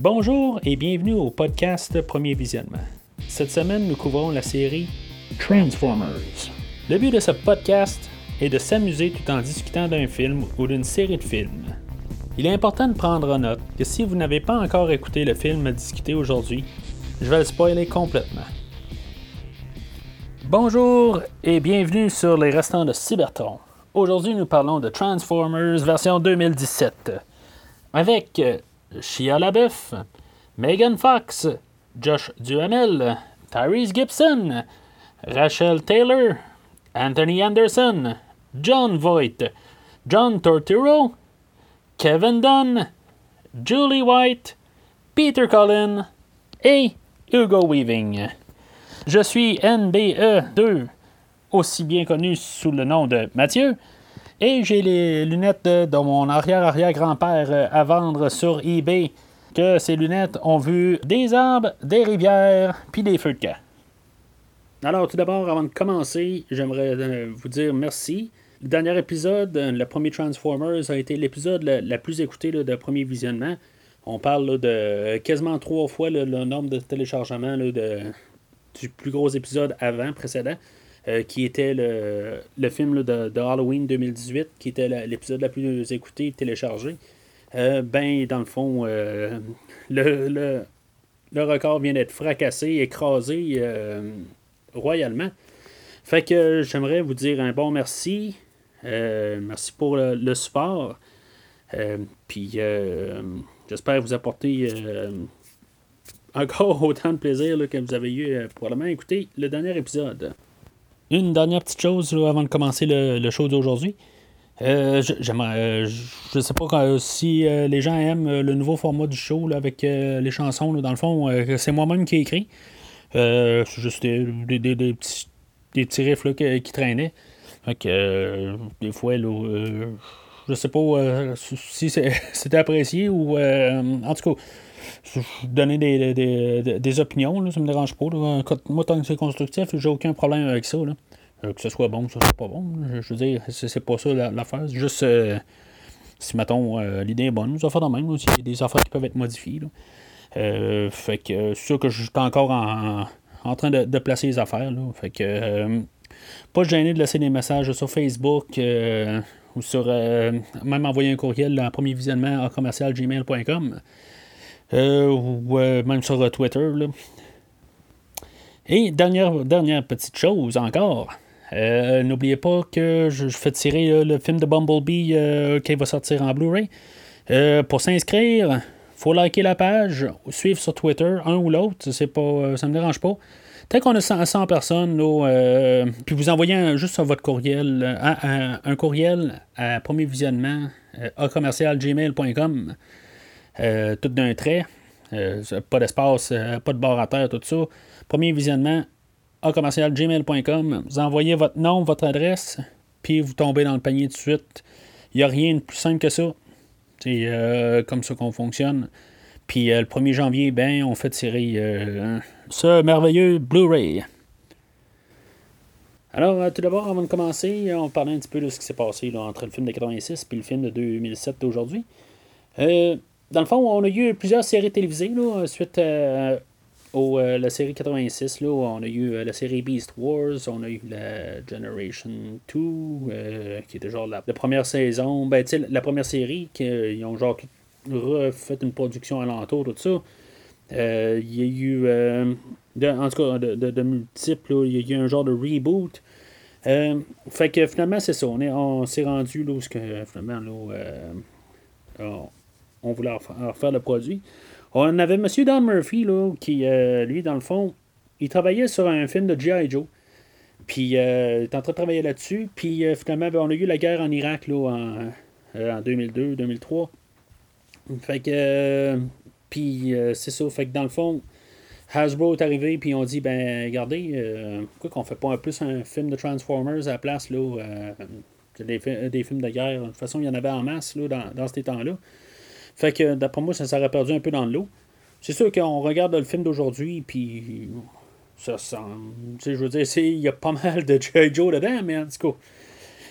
Bonjour et bienvenue au podcast Premier Visionnement. Cette semaine, nous couvrons la série Transformers. Le but de ce podcast est de s'amuser tout en discutant d'un film ou d'une série de films. Il est important de prendre en note que si vous n'avez pas encore écouté le film à discuter aujourd'hui, je vais le spoiler complètement. Bonjour et bienvenue sur les restants de Cybertron. Aujourd'hui, nous parlons de Transformers version 2017 avec Shia LaBeouf, Megan Fox, Josh Duhamel, Tyrese Gibson, Rachel Taylor, Anthony Anderson, John Voight, John Torturo, Kevin Dunn, Julie White, Peter Collin et Hugo Weaving. Je suis NBE2, aussi bien connu sous le nom de Mathieu, et j'ai les lunettes de, mon arrière-arrière-grand-père à vendre sur eBay, que ces lunettes ont vu des arbres, des rivières, puis des feux de camp. Alors, tout d'abord, avant de commencer, j'aimerais euh, vous dire merci. Le dernier épisode, euh, le premier Transformers, a été l'épisode le, plus écouté de premier visionnement. On parle de quasiment trois fois le nombre de téléchargements du plus gros épisode avant, précédent. Euh, qui était le, le film de, Halloween 2018, qui était l'épisode la plus écouté téléchargé. Euh, ben, dans le fond, euh, le, le, le, record vient d'être fracassé, écrasé royalement. Fait que j'aimerais vous dire un bon merci. merci pour le, support. Puis j'espère vous apporter encore autant de plaisir que vous avez eu probablement écouter le dernier épisode. Une dernière petite chose avant de commencer le, show d'aujourd'hui. Euh, euh, je, sais pas si euh, les gens aiment le nouveau format du show avec les chansons. dans le fond, c'est moi-même qui ai écrit. c'est juste des, petits, des petits riffs qui, traînaient. des fois, je sais pas si c'était apprécié ou. en tout cas donner des, des, des, opinions, là, ça me dérange pas. Moi, tant que c'est constructif, j'ai aucun problème avec ça. Là. Euh, que ce soit bon, que ce soit pas bon. Je, veux dire, c'est pas ça l'affaire. C'est juste euh, si, mettons, euh, l'idée est bonne, nous affaires de même. Il y a des affaires qui peuvent être modifiées. fait que c'est sûr que je suis encore en, en train de, de, placer les affaires. Là. Fait que pas gêné de laisser des messages sur Facebook ou sur même envoyer un courriel en premier visionnement à commercialgmail.com. Euh, ou euh, même sur euh, Twitter. Et dernière, dernière petite chose encore. N'oubliez pas que je, fais tirer le film de Bumblebee qui va sortir en Blu-ray. pour s'inscrire, faut liker la page, suivre sur Twitter, un ou l'autre, c'est pas, ça me dérange pas. Tant qu'on a 100, personnes, puis vous envoyez juste sur votre courriel, un, courriel à premier visionnement à commercialgmail.com. Euh, tout d'un trait. Euh, pas d'espace, euh, pas de barre à terre, tout ça. Premier visionnement, à commercialgmail.com. Vous envoyez votre nom, votre adresse, puis vous tombez dans le panier tout de suite. Il n'y a rien de plus simple que ça. C'est comme ça qu'on fonctionne. Puis le 1er janvier, ben, on fait tirer ce merveilleux Blu-ray. Alors, tout d'abord, avant de commencer, on parlait un petit peu de ce qui s'est passé entre le film de 86 et le film de 2007 d'aujourd'hui. Dans le fond, on a eu plusieurs séries télévisées là, suite à euh, la série 86. Là, on a eu euh, la série Beast Wars, on a eu la Generation 2, euh, qui était genre la, première saison. Ben, tu la première série, qui, ils ont genre refait une production alentour, tout ça. Il y a eu, en tout cas, de, multiples, il y a eu un genre de reboot. fait que finalement, c'est ça. On, on s'est rendu là où finalement, là, on voulait refaire le produit. On avait M. Don Murphy, là, qui, euh, lui, dans le fond, il travaillait sur un film de G.I. Joe. Puis, euh, il était en train de travailler là-dessus. Puis, euh, finalement, ben, on a eu la guerre en Irak, là, en, en 2002, 2003. Fait que, puis, c'est ça. Fait que, dans le fond, Hasbro est arrivé, puis on dit, ben, regardez, pourquoi qu'on fait pas un plus un film de Transformers à la place, là, des, des, films de guerre? De toute façon, il y en avait en masse, là, dans, dans ces temps-là. Fait que d'après moi, ça s'aurait perdu un peu dans l'eau. C'est sûr qu'on regarde le film d'aujourd'hui, puis ça sent. Tu sais, je veux dire, il y a pas mal de J. Joe dedans, mais en tout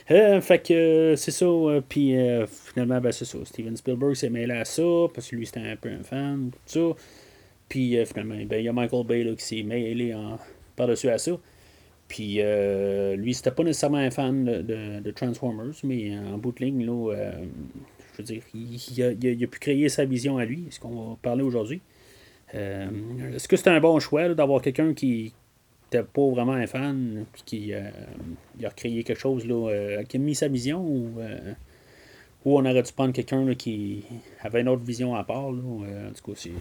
cas. fait que c'est ça. Puis finalement, ben, c'est ça. Steven Spielberg s'est mêlé à ça parce que lui, c'était un peu un fan, tout ça. Puis finalement, ben, il y a Michael Bay qui s'est mêlé en, par-dessus à ça. Puis lui, c'était pas nécessairement un fan de, Transformers, mais en bout de ligne, là, je veux dire, il, a, pu créer sa vision à lui, ce qu'on va parler aujourd'hui. Est-ce que c'est un bon choix d'avoir quelqu'un qui, n'était pas vraiment un fan, puis qui euh, a créé quelque chose, euh, qui a mis sa vision, ou, euh, on aurait dû prendre quelqu'un qui avait une autre vision à part. En tout cas, c'est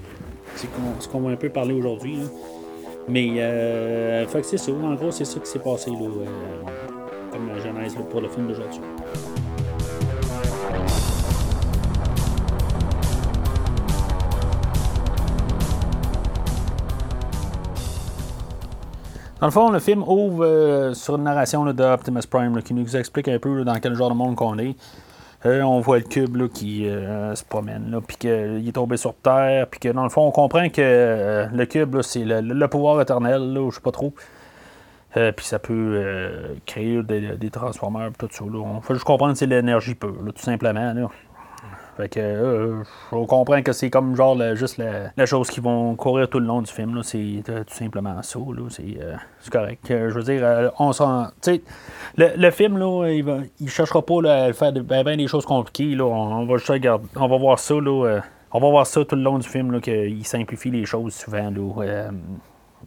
ce qu'on va un peu parler aujourd'hui. Mais, c'est. En gros, c'est ça qui s'est passé comme la genèse pour le film d'aujourd'hui. Dans le fond, le film ouvre euh, sur une narration d'Optimus Prime qui nous explique un peu dans quel genre de monde qu'on est. Euh, on voit le cube qui euh, se promène, puis qu'il est tombé sur Terre, puis que dans le fond, on comprend que le cube, c'est le, pouvoir éternel, là, je sais pas trop. puis ça peut créer des, des transformers, tout ça. On faut juste comprendre que c'est l'énergie pure, tout simplement. Fait que euh, on comprend que c'est comme genre juste la, chose qui vont courir tout le long du film. C'est euh, tout simplement ça. Euh, c'est correct. je veux dire, on s'en. Le, le film, là, il, va, il cherchera pas à faire ben, ben des choses compliquées. Là. On, va juste regarder. On va voir ça. Là, on va voir ça tout le long du film, qu'il simplifie les choses souvent. Là,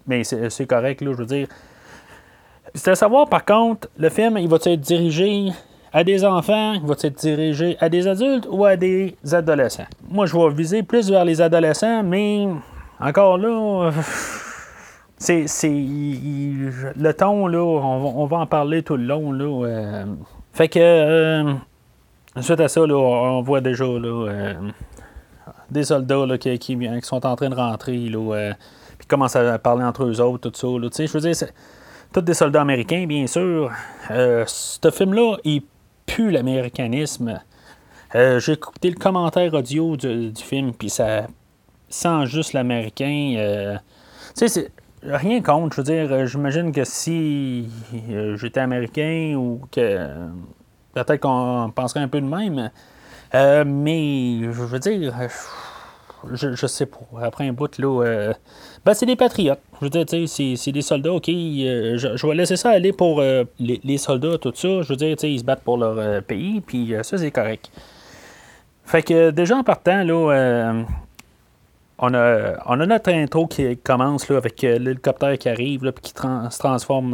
mais c'est correct, là, je veux dire. C'est à savoir, par contre, le film, il va être dirigé à des enfants, va être dirigé à des adultes ou à des adolescents? Moi, je vais viser plus vers les adolescents, mais encore là, c'est, le ton, là, on va, en parler tout le long. Là, euh. fait que, euh, suite à ça, là, on voit déjà là, euh, des soldats là, qui, qui, sont en train de rentrer, là, puis commencent à parler entre eux autres, tout ça. Je veux dire, tous des soldats américains, bien sûr. ce film-là, il plus l'américanisme. Euh, j'ai écouté le commentaire audio du, film, puis ça sent juste l'américain. Euh, tu sais, rien contre. Je veux dire, euh, j'imagine que si j'étais américain ou que peut-être qu'on penserait un peu de même. mais je veux dire, je, sais pas. Après un bout, là, ben, c'est des patriotes. Je veux dire, c'est des soldats, OK. Euh, je, vais laisser ça aller pour euh, les, soldats, tout ça. Je veux dire, ils se battent pour leur euh, pays, puis ça, c'est correct. Fait que déjà en partant, là, on, a, on a notre intro qui commence là, avec l'hélicoptère qui arrive, là, puis qui se transforme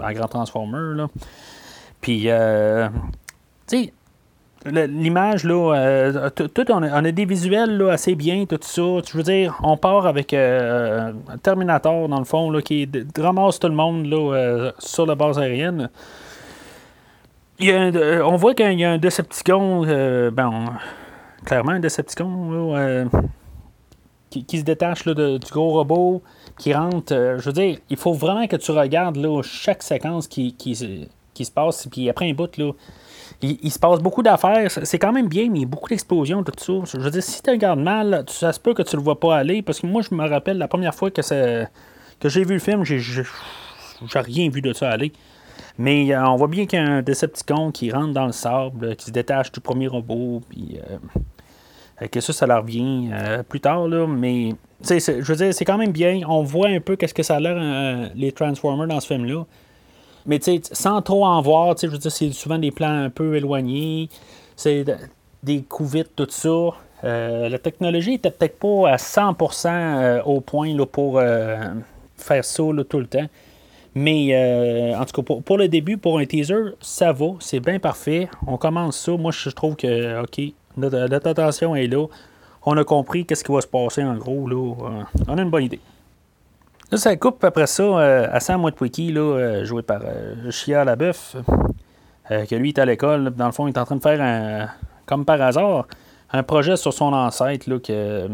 en grand transformer. Là. Puis, tu sais, l'image, là, euh, tout, on, a, des visuels là, assez bien, tout ça. Je veux dire, on part avec euh, Terminator, dans le fond, là, qui ramasse tout le monde là, euh, sur la base aérienne. Il y a on voit qu'il y a un Decepticon, ben, clairement un Decepticon, qui, qui, se détache là, du gros robot, qui rentre. je veux dire, il faut vraiment que tu regardes là, chaque séquence qui, qui, qui se passe, puis après un bout, là il, se passe beaucoup d'affaires. C'est quand même bien, mais il y a beaucoup d'explosions, tout ça. Je veux dire, si tu regardes mal, ça se peut que tu le vois pas aller. Parce que moi, je me rappelle la première fois que, j'ai vu le film, j'ai, j'ai, rien vu de ça aller. Mais euh, on voit bien qu'il y a un Decepticon qui rentre dans le sable, qui se détache du premier robot, puis euh, que ça, ça leur revient euh, plus tard, là. Mais, je veux dire, c'est quand même bien. On voit un peu qu'est-ce que ça a l'air, les Transformers dans ce film-là. Mais sans trop en voir, je veux dire, c'est souvent des plans un peu éloignés, c'est des coups vite, tout ça. Euh, la technologie était peut-être pas à 100% euh, au point là, pour euh, faire ça tout le temps. Mais en tout cas, pour, le début, pour un teaser, ça va, c'est bien parfait. On commence ça. Moi, je trouve que, OK, notre, attention est là. On a compris qu'est-ce qui va se passer en gros. Là. on a une bonne idée. Ça coupe après ça euh, à Sam Witwicky, là, euh, joué par euh, Chia Labeuf, que lui est à l'école. Dans le fond, il est en train de faire un, comme par hasard, un projet sur son ancêtre là, que,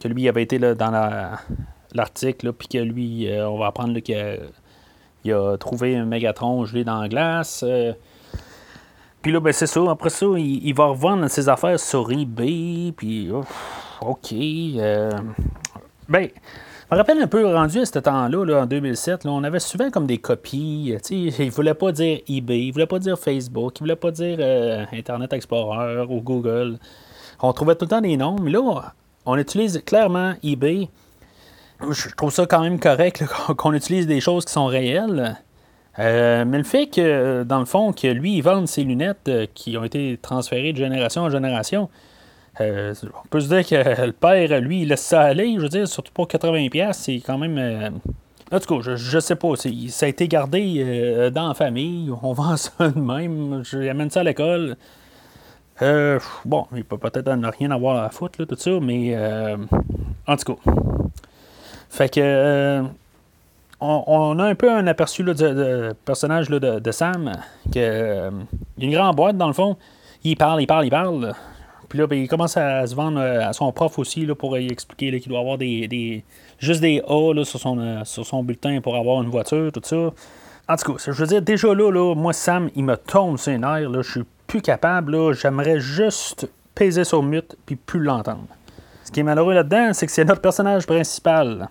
que lui avait été là, dans l'article, puis que lui, on va apprendre qu'il a, a, trouvé un Mégatron gelé dans la glace. puis là, ben, c'est ça. Après ça, il, va revendre ses affaires sur eBay. Puis, OK Ben, je me rappelle un peu rendu à ce temps-là, là, en 2007, là, on avait souvent comme des copies. Ils ne voulaient pas dire eBay, ils ne voulaient pas dire Facebook, ils ne voulaient pas dire euh, Internet Explorer ou Google. On trouvait tout le temps des noms, mais là, on utilise clairement eBay. Je trouve ça quand même correct qu'on utilise des choses qui sont réelles. Euh, mais le fait que, dans le fond, que lui, il vende ses lunettes euh, qui ont été transférées de génération en génération, euh, on peut se dire que le père, lui, il laisse ça aller. Je veux dire, surtout pour 80$, c'est quand même. En tout cas, je, sais pas. Ça a été gardé dans la famille. On vend ça de même. J'amène ça à l'école. bon, il peut peut-être ne rien avoir à foutre, là, tout ça, mais en tout cas. Fait que on, a un peu un aperçu du personnage de, Sam, que, euh, il y a une grande boîte dans le fond. Il parle, il parle, il parle. Puis là, ben, il commence à se vendre euh, à son prof aussi là, pour expliquer qu'il doit avoir des, juste des A sur, son, euh, sur son bulletin pour avoir une voiture, tout ça. En tout cas, je veux dire, déjà là, là moi, Sam, il me tombe sur les nerfs. je suis plus capable. J'aimerais juste peser sur mute puis plus l'entendre. Ce qui est malheureux là-dedans, c'est que c'est notre personnage principal.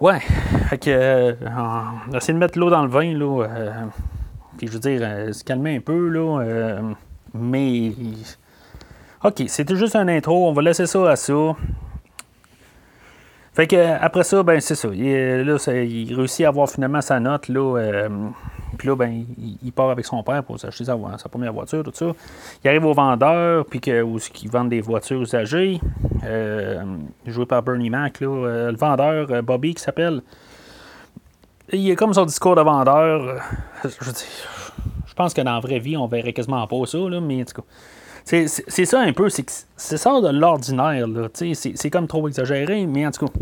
Ouais. Fait que, euh, de mettre l'eau dans le vin, là. Euh, puis je veux dire, se calmer un peu, là. Mais. OK, c'était juste un intro. On va laisser ça à ça. Fait que après ça, ben c'est ça. Il, là, il réussit à avoir finalement sa note. Là, puis là, ben, il, part avec son père pour s'acheter sa, première voiture, tout ça. Il arrive au vendeur, puis que, où, vendent des voitures usagées, euh, joué par Bernie Mac, euh, le vendeur, euh, Bobby, qui s'appelle. Il est comme son discours de vendeur. je je pense que dans la vraie vie, on verrait quasiment pas ça, là, mais en tout cas. C'est, ça un peu, c'est ça de l'ordinaire. C'est, comme trop exagéré, mais en tout cas.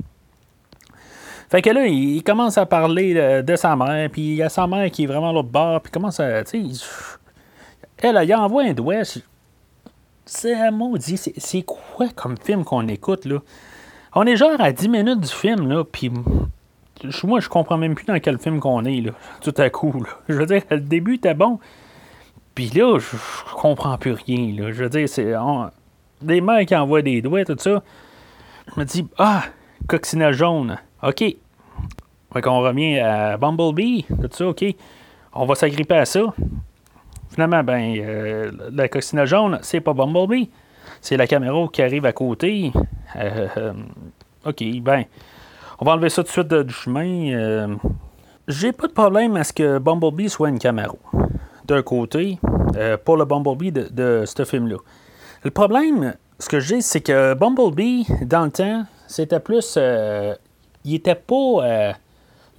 Fait que là, il, commence à parler de, sa mère, puis il y a sa mère qui est vraiment l'autre bord, puis commence à. Tu sais, elle, il envoie un doigt. C'est maudit. C'est quoi comme film qu'on écoute, là? On est genre à 10 minutes du film, là, puis moi, je comprends même plus dans quel film qu'on est, là, tout à coup, là. Je veux dire, le début était bon, puis là, je, comprends plus rien, là. Je veux dire, c'est... des mères qui envoient des doigts, tout ça. Je me dis, ah, coccinelle jaune. OK. Fait qu'on revient à Bumblebee, tout ça, OK. On va s'agripper à ça. Finalement, ben, euh, la coccinelle jaune, c'est pas Bumblebee. C'est la caméra qui arrive à côté. Euh, euh, OK, ben, on va enlever ça tout de suite du chemin. J'ai pas de problème à ce que Bumblebee soit une caméra. D'un côté, pour le Bumblebee de, ce film-là. Le problème, ce que j'ai, c'est que Bumblebee, dans le temps, c'était plus il était pas euh,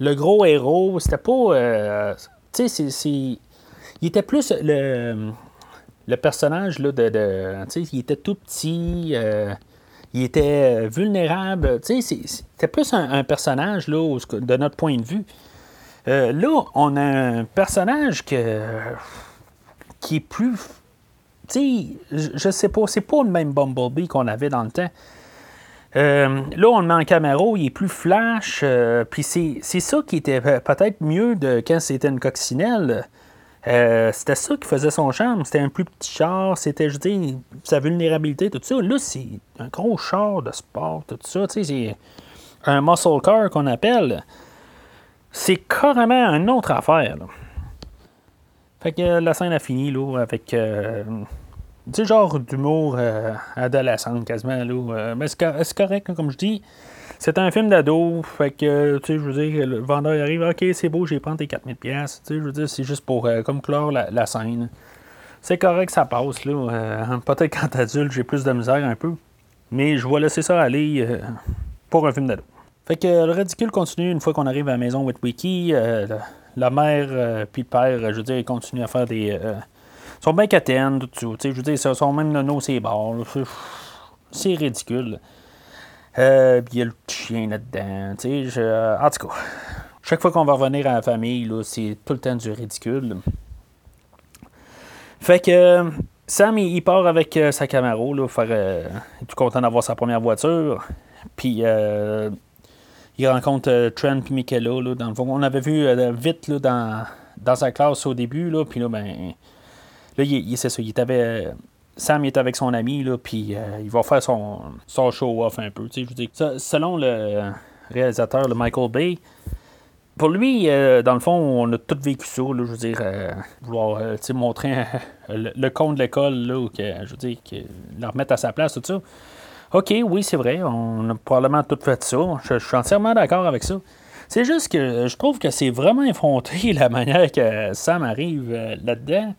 le gros héros. C'était pas. Euh, tu sais, c'est. Il était plus le, le personnage là, de. de tu sais, il était tout petit. Euh, il était vulnérable. Tu sais, c'était plus un, personnage là, de notre point de vue. là, on a un personnage que, qui est plus. Tu sais, je sais pas, c'est pas le même Bumblebee qu'on avait dans le temps. Euh, là, on le met en caméra, il est plus flash. Euh, puis c'est, ça qui était peut-être mieux de quand c'était une coccinelle. Euh, c'était ça qui faisait son charme. C'était un plus petit char, c'était, je dis, sa vulnérabilité, tout ça. Là, c'est un gros char de sport, tout ça. Tu sais, c'est un muscle car qu'on appelle. C'est carrément une autre affaire. Fait que la scène a fini, là, avec du genre d'humour euh, adolescent quasiment. Là, euh, mais c'est correct, comme je dis. C'est un film d'ado, fait que, tu sais, je veux dire, le vendeur arrive, ok, c'est beau, j'ai pris tes 4000$, tu sais, je veux dire, c'est juste pour, euh, comme clore la, scène. C'est correct, ça passe, là. Peut-être quand adulte, j'ai plus de misère un peu, mais je vais laisser ça aller pour un film d'ado. Fait que le ridicule continue une fois qu'on arrive à la maison with Wiki. la mère puis le père, je veux dire, ils continuent à faire des ils sont bien quataines, tout ça. Je veux dire, ils sont même nono ces bords. C'est ridicule. Euh, il y a le chien là-dedans. En tout cas, chaque fois qu'on va revenir à la famille, c'est tout le temps du ridicule. Fait que Sam, il, part avec euh, sa Camaro. Là, euh, il est tout content d'avoir sa première voiture. Puis il rencontre Trent et Michaela. Là, dans le fond, on avait vu vite là, dans, dans sa classe au début. Là, puis là, ben Là, c'est ça, il avait, Sam est avec son ami, puis euh, il va faire son, show-off un peu. Je selon le réalisateur, le Michael Bay, pour lui, euh, dans le fond, on a tout vécu ça. Là, je veux dire, euh, vouloir montrer le, le, con de l'école, là, que, je veux dire, que, le remettre à sa place, tout ça. OK, oui, c'est vrai, on a probablement tout fait ça. Je, suis entièrement d'accord avec ça. C'est juste que je trouve que c'est vraiment effronté la manière que Sam arrive là-dedans.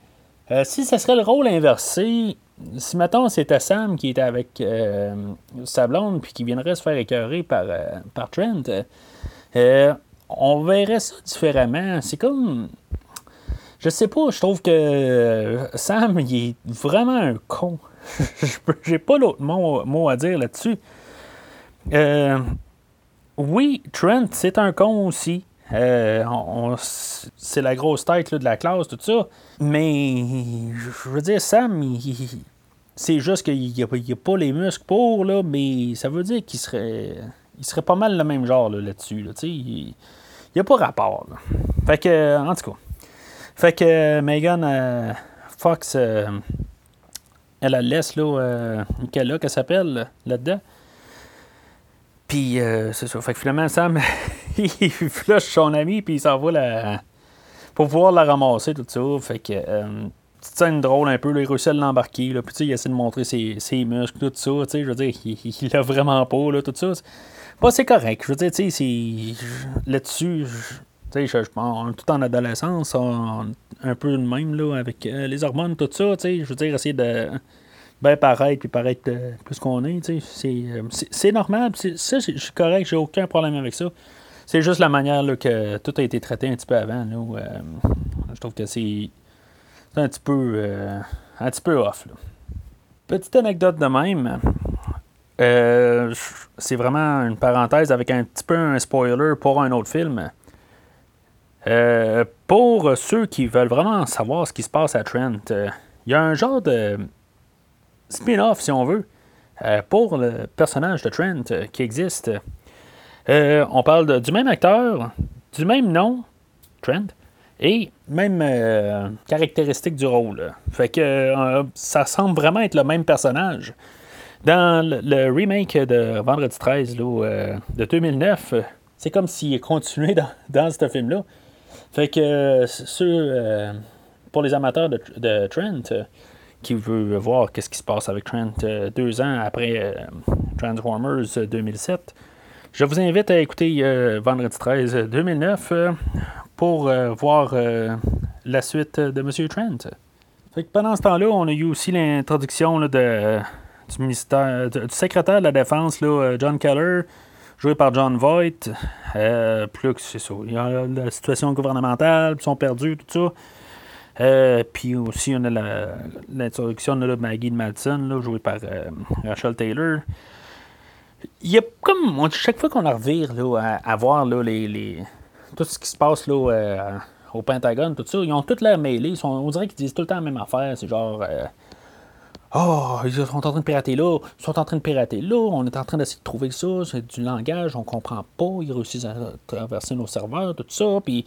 si ce serait le rôle inversé, si maintenant c'était Sam qui était avec euh, sa blonde puis qui viendrait se faire écœurer par, euh, par Trent, euh, on verrait ça différemment. C'est comme. Je sais pas, je trouve que Sam, il est vraiment un con. J'ai pas l'autre mot, à dire là-dessus. oui, Trent, c'est un con aussi. C'est la grosse tête de la classe, tout ça. Mais, je veux dire, Sam, c'est juste qu'il n'y a, pas les muscles pour, là, mais ça veut dire qu'il serait, il serait pas mal le même genre là-dessus. Là, il n'y a pas rapport. Fait que, en tout cas. Fait que Megan euh, Fox, euh, elle la laisse, là, euh, Michaela, qu'elle s'appelle, là-dedans. Puis, c'est ça. Fait que finalement, Sam, il flush son ami, puis il s'en va la pour pouvoir la ramasser, tout ça. Fait que, euh, petite drôle un peu, là, il réussit à l'embarquer, puis il essaie de montrer ses, muscles, tout ça, je veux dire, il l'a vraiment pas, là, tout ça. Pas c'est correct, je veux dire, tu sais, là-dessus, je, pense, tout en adolescence, un peu de même, là, avec euh, les hormones, tout ça, tu sais, je veux dire, essayer de bien paraître, puis paraître euh, plus qu'on est, tu sais, c'est normal, ça, je suis correct, j'ai aucun problème avec ça. C'est juste la manière que tout a été traité un petit peu avant. Là, euh, je trouve que c'est un petit peu euh, un petit peu off. Petite anecdote de même. Euh, c'est vraiment une parenthèse avec un petit peu un spoiler pour un autre film. pour ceux qui veulent vraiment savoir ce qui se passe à Trent, il y a un genre de spin-off, si on veut, pour le personnage de Trent qui existe. Euh, on parle du même acteur, du même nom, Trent, et même euh, caractéristique du rôle. Fait que euh, ça semble vraiment être le même personnage. Dans le, remake de Vendredi 13 de 2009, c'est comme s'il continuait dans, dans ce film-là. Fait que pour les amateurs de, Trent, qui veulent voir qu'est-ce qui se passe avec Trent deux ans après Transformers 2007, je vous invite à écouter euh, Vendredi 13 2009 euh, pour euh, voir la suite de M. Trent. pendant ce temps-là, on a eu aussi l'introduction de, du secrétaire de la Défense, John Keller, joué par John Voight. plus que c'est ça. Il y a la situation gouvernementale, ils sont perdus, tout ça. puis aussi, on a l'introduction de Maggie Madsen, jouée par Rachel Taylor il y a comme chaque fois qu'on revire là, à, voir là, les, tout ce qui se passe là, euh, au Pentagone, tout ça, ils ont toutes l'air mêlés. Sont, on dirait qu'ils disent tout le temps la même affaire. C'est genre. Oh, ils sont en train de pirater là, ils sont en train de pirater là, on est en train d'essayer de trouver ça, c'est du langage, on comprend pas, ils réussissent à traverser nos serveurs, tout ça, puis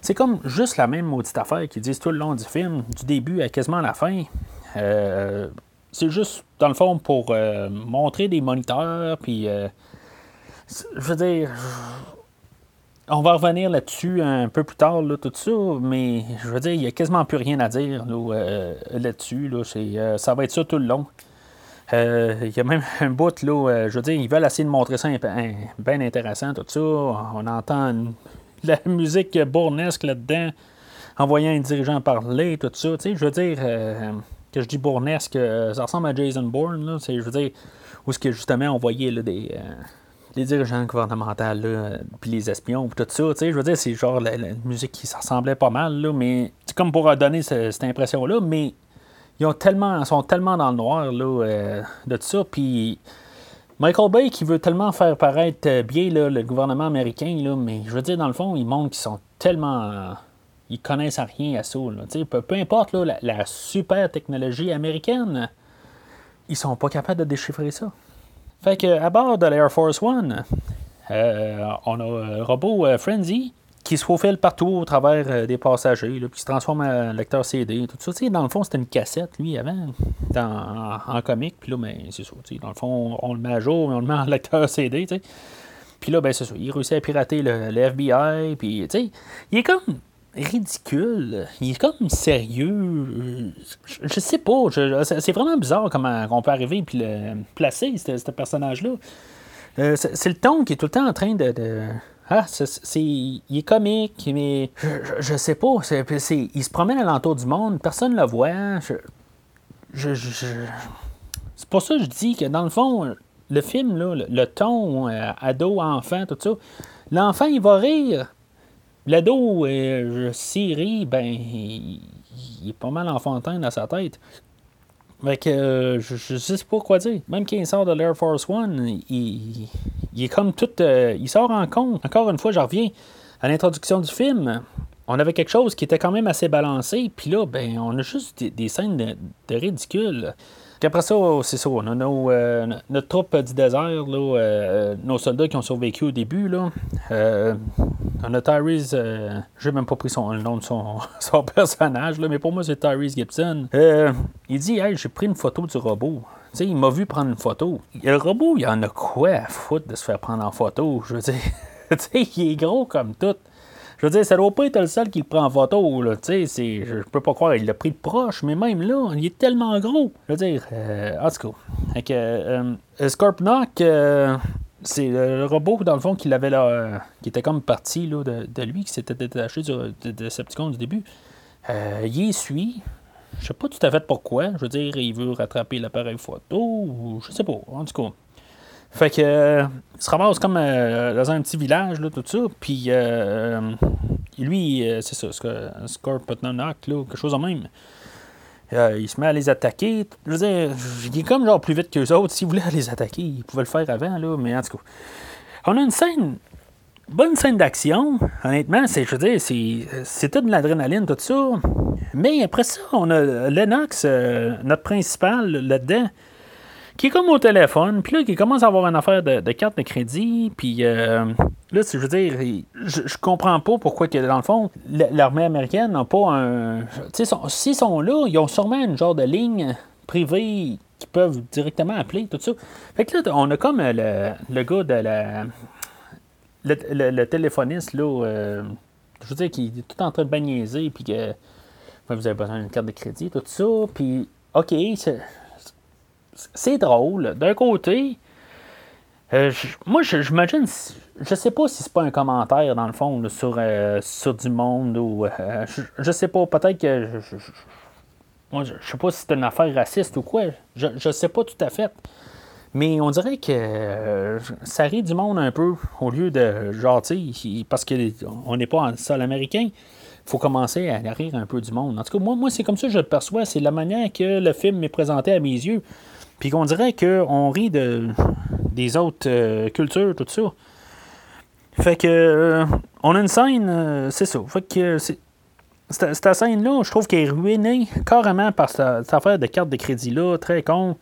c'est comme juste la même maudite affaire qu'ils disent tout le long du film, du début à quasiment la fin. Euh, c'est juste, dans le fond, pour euh, montrer des moniteurs, puis. Euh, je veux dire. On va revenir là-dessus un peu plus tard, là, tout ça, mais je veux dire, il n'y a quasiment plus rien à dire euh, là-dessus. Là, ça va être ça tout le long. Il y a même un bout, là, je veux dire, ils veulent essayer de montrer ça bien intéressant, tout ça. On entend la musique bournesque là-dedans, en voyant un dirigeant parler, tout ça. Tu sais, je veux dire, que je dis bournesque, euh, ça ressemble à Jason Bourne, là, je veux dire, où ce que justement on voyait là, des, euh, les dirigeants gouvernementaux, puis les espions, puis tout ça, je veux dire, c'est genre la, musique qui ressemblait pas mal, là, mais c'est comme pour donner cette, impression-là, mais ils ont tellement, sont tellement dans le noir là, euh, de tout ça, puis Michael Bay qui veut tellement faire paraître bien là, le gouvernement américain, là, mais je veux dire, dans le fond, ils montrent qu'ils sont tellement ils connaissent rien à ça. Peu, peu, importe la, super technologie américaine, ils sont pas capables de déchiffrer ça. Fait que à bord de l'Air Force One, euh, on a un robot euh, Frenzy qui se faufile partout au travers des passagers, puis qui se transforme en lecteur CD, tout ça. dans le fond, c'était une cassette, lui, avant, en, comique, puis là, ben, c'est ça. Dans le fond, on, le met à jour, mais on le met en lecteur CD. Puis là, ben, c'est ça. Il réussit à pirater le, le FBI, puis, tu sais, il est comme ridicule. Il est comme sérieux. Je, sais pas. c'est vraiment bizarre comment on peut arriver et le placer, ce personnage-là. Euh, c'est le ton qui est tout le temps en train de. Ah, c'est, il est comique, mais je, sais pas. il se promène à l'entour du monde, personne ne le voit. c'est pour ça que je dis que dans le fond, le film, là, le, ton, euh, ado, enfant, tout ça, l'enfant, il va rire L'ado, euh, Siri, ben, il, est pas mal enfantin dans sa tête. Fait que euh, je, sais pas quoi dire. Même quand il sort de l'Air Force One, il, est comme tout. Euh, il sort en con. Encore une fois, je reviens à l'introduction du film. On avait quelque chose qui était quand même assez balancé, puis là, ben, on a juste des, scènes de, de après ça, c'est ça. On a euh, notre troupe du désert, là, euh, nos soldats qui ont survécu au début. Euh, on a Tyrese. J'ai même pas pris son, le nom de son, personnage, mais pour moi, c'est Tyrese Gibson. il dit Hey, j'ai pris une photo du robot. il m'a vu prendre une photo. Le robot, il en a quoi à foutre de se faire prendre en photo? Je veux dire, il est gros comme tout. Je veux dire, ça doit pas être le seul qui le prend en photo. Là. Je je peux pas croire, il l'a pris de proche, mais même là, il est tellement gros. Je veux dire, euh, en tout cas. Euh, euh, c'est le robot, dans le fond, qui l'avait là, euh, qui était comme parti de, lui, qui s'était détaché de, de Decepticon du début. il y suit. Je sais pas tout à fait pourquoi. Je veux dire, il veut rattraper l'appareil photo, je sais pas. En tout cas. Fait que euh, il se ramasse comme euh, dans un petit village, là, tout ça. Puis euh, lui, c'est ça, Scorpionock, là, quelque chose de même. il se met à les attaquer. Je veux dire, il est comme genre plus vite que les autres. S'il voulait les attaquer, il pouvait le faire avant, là, mais en tout cas. On a une scène, bonne scène d'action. Honnêtement, c'est, je veux dire, c'est, c'est de l'adrénaline, tout ça. Mais après ça, on a Lennox, notre principal, là-dedans qui est comme au téléphone, puis là, qui commence à avoir une affaire de, carte de crédit, puis euh, là, je veux dire, je, comprends pas pourquoi, que, dans le fond, l'armée américaine n'a pas un. Tu sais, s'ils sont là, ils ont sûrement une genre de ligne privée qui peuvent directement appeler, tout ça. Fait que là, on a comme le, le gars de la. Le, téléphoniste, là, euh, je veux dire, qui est tout en train de bagniser, puis que vous avez besoin d'une carte de crédit, tout ça, puis OK, c'est drôle. D'un côté, euh, moi, j'imagine, je sais pas si c'est pas un commentaire, dans le fond, sur, euh, sur du monde ou. Euh, je, sais pas, peut-être que. Je, moi, je sais pas si c'est une affaire raciste ou quoi. Je, je sais pas tout à fait. Mais on dirait que ça rit du monde un peu au lieu de genre, parce qu'on n'est pas en sol américain. Faut commencer à rire un peu du monde. En tout cas, moi, moi c'est comme ça que je le perçois. C'est la manière que le film m'est présenté à mes yeux. Puis qu'on dirait qu'on rit de, des autres euh, cultures, tout ça. Fait que euh, on a une scène, euh, c'est ça. Fait que c'est. Cette, scène-là, je trouve qu'elle est ruinée carrément par cette, affaire de carte de crédit-là, très con.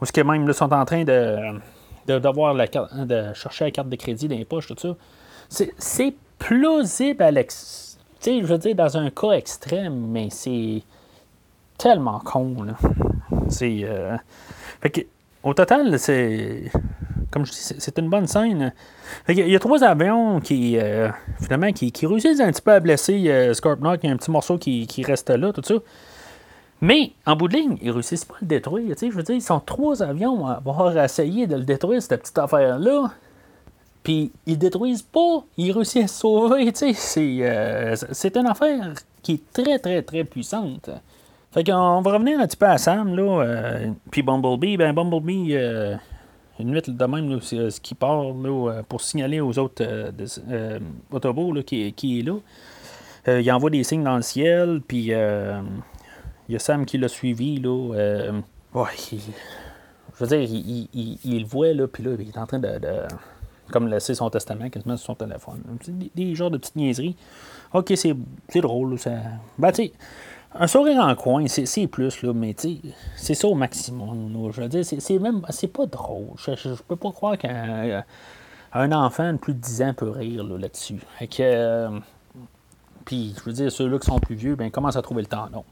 Ou ce que même là, sont en train de, de, la de chercher la carte de crédit dans les poches, tout ça. C'est plausible, Alex. Tu sais, je veux dire, dans un cas extrême, mais c'est tellement con, là. C'est. Fait que, au total, c'est. Comme je dis, c'est une bonne scène. il y a trois avions qui, euh, finalement, qui, réussissent un petit peu à blesser euh, Scorpionock. Il y a un petit morceau qui, reste là, tout ça. Mais, en bout de ligne, ils réussissent pas à le détruire. Je veux dire, ils sont trois avions à avoir essayé de le détruire, cette petite affaire-là. Puis, ils détruisent pas. Ils réussissent à sauver. Euh, c'est une affaire qui est très, très, très puissante. Fait qu'on va revenir un petit peu à Sam, là. Euh, puis Bumblebee, ben Bumblebee, euh, une nuit de même, c'est euh, ce qui part là, pour signaler aux autres autobots là, qui, qui, est là. il envoie des signes dans le ciel, puis il y a Sam qui l'a suivi, là. ouais, je veux dire, il, il, il, le voit, là, puis là, il est en train de, comme laisser son testament quasiment sur son téléphone. Des, des genres de petites niaiseries. Ok, c'est drôle, ça. Ben, tu sais un sourire en coin, c'est plus, là, mais c'est ça au maximum. Je veux dire, c'est même c'est pas drôle. Je, peux pas croire qu'un enfant de plus de 10 ans peut rire là-dessus. que, euh, Puis, je veux dire, ceux-là qui sont plus vieux, ben, commencent à trouver le temps long.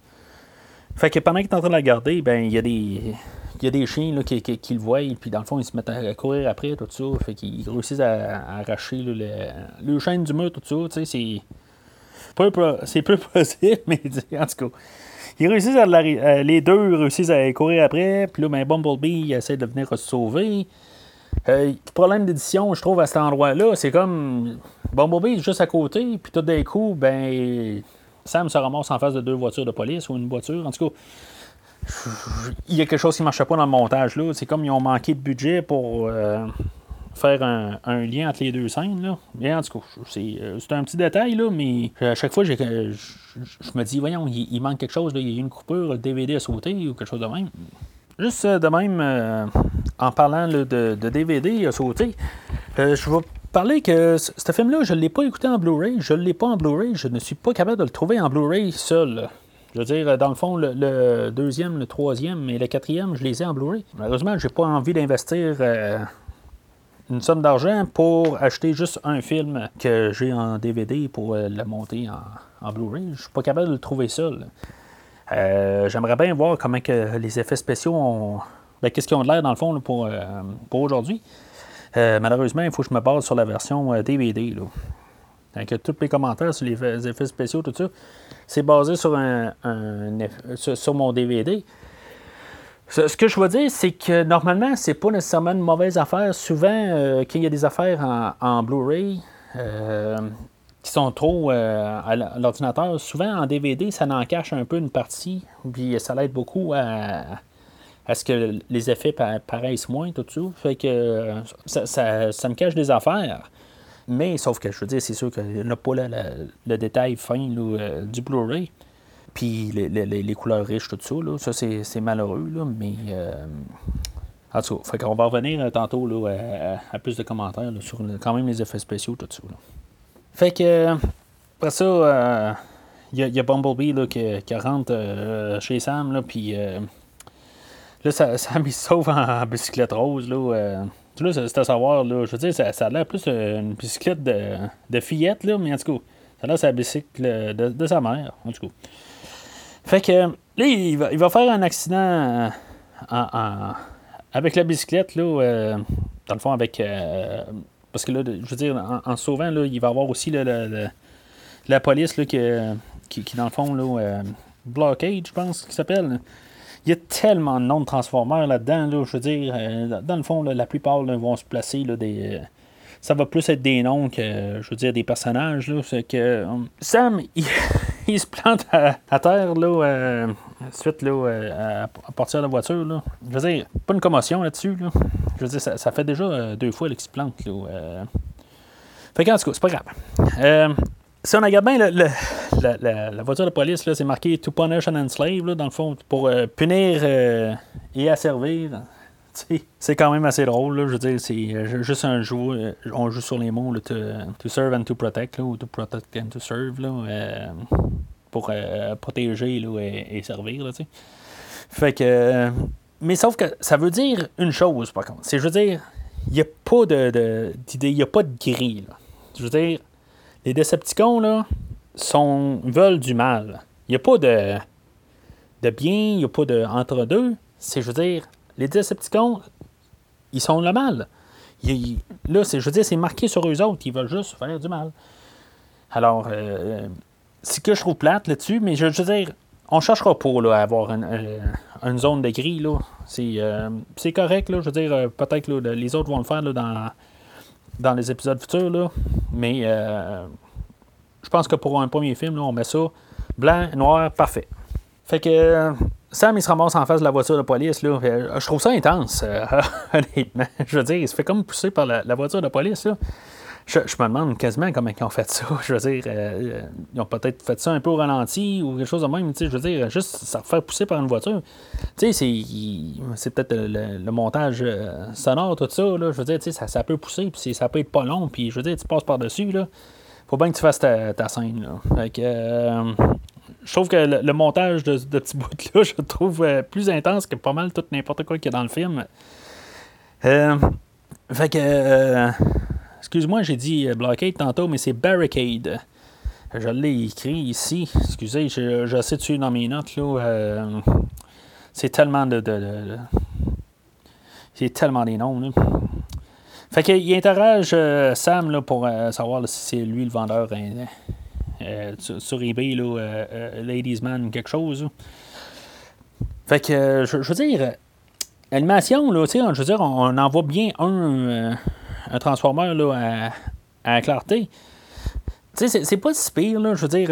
Fait que pendant qu'il est en train de la garder, ben, il y a des. Il y a des chiens là, qui, qui, le voient, puis dans le fond, ils se mettent à courir après, tout ça. Fait qu'ils réussissent à, arracher le, le chaîne du mur, tout ça. Tu sais, c'est. C'est peu possible, mais en tout cas. Ils réussissent à les deux réussissent à courir après, puis là, ben, Bumblebee essaie de venir se sauver. Euh, problème d'édition, je trouve, à cet endroit-là, c'est comme Bumblebee est juste à côté, puis tout d'un coup, ben, Sam se ramasse en face de deux voitures de police ou une voiture. En tout cas, il y a quelque chose qui ne marche pas dans le montage. là. C'est comme ils ont manqué de budget pour euh, faire un, lien entre les deux scènes. Là. Mais en tout cas, euh, c'est un petit détail, là, mais à chaque fois, je, me dis, voyons, il, manque quelque chose. Il y a une coupure, le DVD a sauté ou quelque chose de même. Juste euh, de même, en parlant de, DVD a sauté, je vais parler que ce film-là, je ne l'ai pas écouté en Blu-ray, je ne l'ai pas en Blu-ray, je ne suis pas capable de le trouver en Blu-ray seul. Je veux dire, dans le fond, le, deuxième, le troisième et le quatrième, je les ai en Blu-ray. Malheureusement, j'ai pas envie d'investir euh, une somme d'argent pour acheter juste un film que j'ai en DVD pour euh, le monter en, Blu-ray. Je suis pas capable de le trouver seul. Euh, j'aimerais bien voir comment que les effets spéciaux ont. Ben, qu'est-ce qu'ils ont de l'air dans le fond pour, pour aujourd'hui. Euh, malheureusement, il faut que je me base sur la version DVD. Euh, là. tous les commentaires sur les effets spéciaux, tout ça, c'est basé sur, un, sur, mon DVD. Ce, que je veux dire, c'est que normalement, c'est pas nécessairement une mauvaise affaire. Souvent, euh, qu'il y a des affaires en, Blu-ray qui sont trop à l'ordinateur, souvent en DVD, ça en cache un peu une partie, puis ça l'aide beaucoup à, ce que les effets paraissent moins, tout ça. Fait que euh, ça, me cache des affaires. Mais sauf que je veux dire, c'est sûr qu'il n'y a pas le détail fin euh, du Blu-ray. Puis les, couleurs riches, tout ça. Là, ça, c'est malheureux. Là, mais. Euh, en tout cas, qu'on va revenir tantôt là, à, plus de commentaires sur quand même les effets spéciaux, tout ça. Fait que. Après ça, il y, a Bumblebee là, qui, rentre chez Sam, là, puis Là, ça, ça me sauve en, bicyclette rose. Là, euh, là c'est à savoir. Là, je veux dire, ça, a l'air plus euh, une bicyclette de, de, fillette, là, mais en tout cas, ça a l'air la bicycle de, de, sa mère, en tout cas. Fait que là, il va, il va faire un accident en, avec la bicyclette, là, euh, dans le fond, avec. parce que là, je veux dire, en, sauvant, là, il va avoir aussi la police là, qui, qui, dans le fond, là, Blockade, je pense, qui s'appelle. Il y a tellement de noms de Transformers là-dedans. je veux dire, euh, dans le fond, la plupart vont se placer des. Euh, ça va plus être des noms que, je veux dire, des personnages. Là, que, euh, Sam, il, se plante à, terre, là, suite là, à, partir de la voiture. Là. Je veux dire, pas une commotion là-dessus. Là. Je veux dire, ça, fait déjà deux fois qu'il se plante. Là, Fait qu'en tout cas, c'est pas grave. si on regarde bien le la, voiture de police, là, c'est marqué To punish and enslave, là, dans le fond, pour euh, punir euh, et asservir. C'est quand même assez drôle, là, je veux dire, c'est euh, juste un jeu, on joue sur les mots, to, to, serve and to protect, ou to protect and to serve, là, pour protéger là, et, servir, là, Fait que, mais sauf que ça veut dire une chose, par contre, c'est, je veux dire, il n'y a pas de, d'idée, il n'y a pas de gris, là. Je veux dire, les Decepticons, là, sont, veulent du mal. Il n'y a pas de, de bien, il n'y a pas de entre-deux. C'est, je veux dire, les Decepticons, ils sont le mal. là, je veux dire, c'est marqué sur eux autres. Ils veulent juste faire du mal. Alors, euh, c'est que je trouve plate là-dessus, mais je, veux dire, on cherchera pas là, à avoir une, euh, zone de gris. Là. C'est, euh, correct. Là, je veux dire, peut-être que les autres vont le faire là, dans, les épisodes futurs. Là, mais je pense que pour un premier film, on met ça blanc, noir, parfait. Fait que Sam, il se ramasse en face de la voiture de police. Là. Je trouve ça intense, euh, honnêtement. Je veux dire, il se fait comme pousser par la, voiture de police. Là. Je, me demande quasiment comment ils ont fait ça. Je veux dire, euh, ils ont peut-être fait ça un peu au ralenti ou quelque chose de même. Je veux dire, juste se faire pousser par une voiture. Tu sais, c'est peut-être le, montage euh, sonore, tout ça. Là. Je veux dire, ça, ça peut pousser, puis ça peut être pas long. Puis je veux dire, tu passes par-dessus. là faut bien que tu fasses ta, scène. Là. Fait que, euh, je trouve que le, montage de, de petits bouts-là, je trouve euh, plus intense que pas mal tout n'importe quoi qu'il y a dans le film. Euh, fait que, excuse-moi, j'ai dit blockade tantôt, mais c'est barricade. Je l'ai écrit ici. Excusez, j'essaie de suivre dans mes notes. Là. c'est tellement de. c'est tellement des noms. Là. Fait qu'il interroge Sam là, pour savoir si c'est lui le vendeur hein, euh, sur, eBay, là, euh, euh, Ladies Man, quelque chose. Fait que, je, veux dire, l'animation, là, je veux dire, on, en voit bien un, un Transformer là, à, à clarté. Tu sais, c'est pas si pire, là, je veux dire,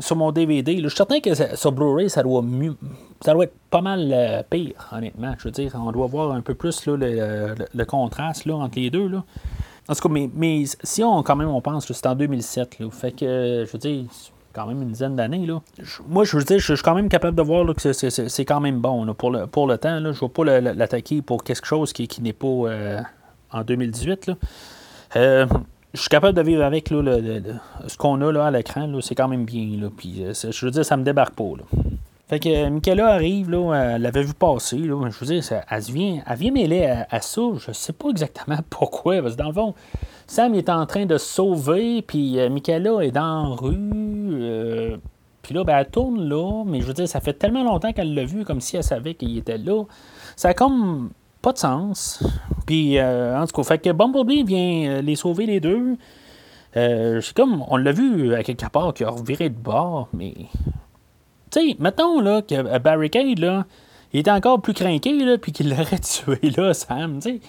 sur mon DVD. je suis certain que sur Blu-ray, ça doit mieux, ça doit être pas mal pire, honnêtement. Je veux dire, on doit voir un peu plus là, le, le, contraste là, entre les deux. Là. En tout cas, mais, si on, quand même, on pense que c'est en 2007, là, fait que, je veux dire, quand même une dizaine d'années. Là. Moi, je veux dire, je suis quand même capable de voir que c'est quand même bon pour, le, pour le temps. Là. Je ne vais pas l'attaquer pour quelque chose qui, qui n'est pas euh, en 2018. Là. Euh, je suis capable de vivre avec là, ce qu'on a là, à l'écran. C'est quand même bien. Là, puis, euh, je veux dire, ça me débarque pas. Là. Fait que euh, Michaela arrive, là, elle l'avait vu passer. Là, je veux dire, elle, vient, elle vient mêler à, ça. Je sais pas exactement pourquoi. Parce que dans le fond, Sam est en train de se sauver, puis euh, Michaela est dans la rue. Euh, puis là, ben, elle tourne là, mais je veux dire, ça fait tellement longtemps qu'elle l'a vu, comme si elle savait qu'il était là. Ça a comme pas de sens. Puis, en tout cas, fait que Bumblebee vient les sauver les deux. c'est comme, on l'a vu à quelque part qui a reviré de bord, mais tu sais, mettons là, que Barricade, là, il était encore plus craqué, là, puis qu'il l'aurait tué, là, Sam, tu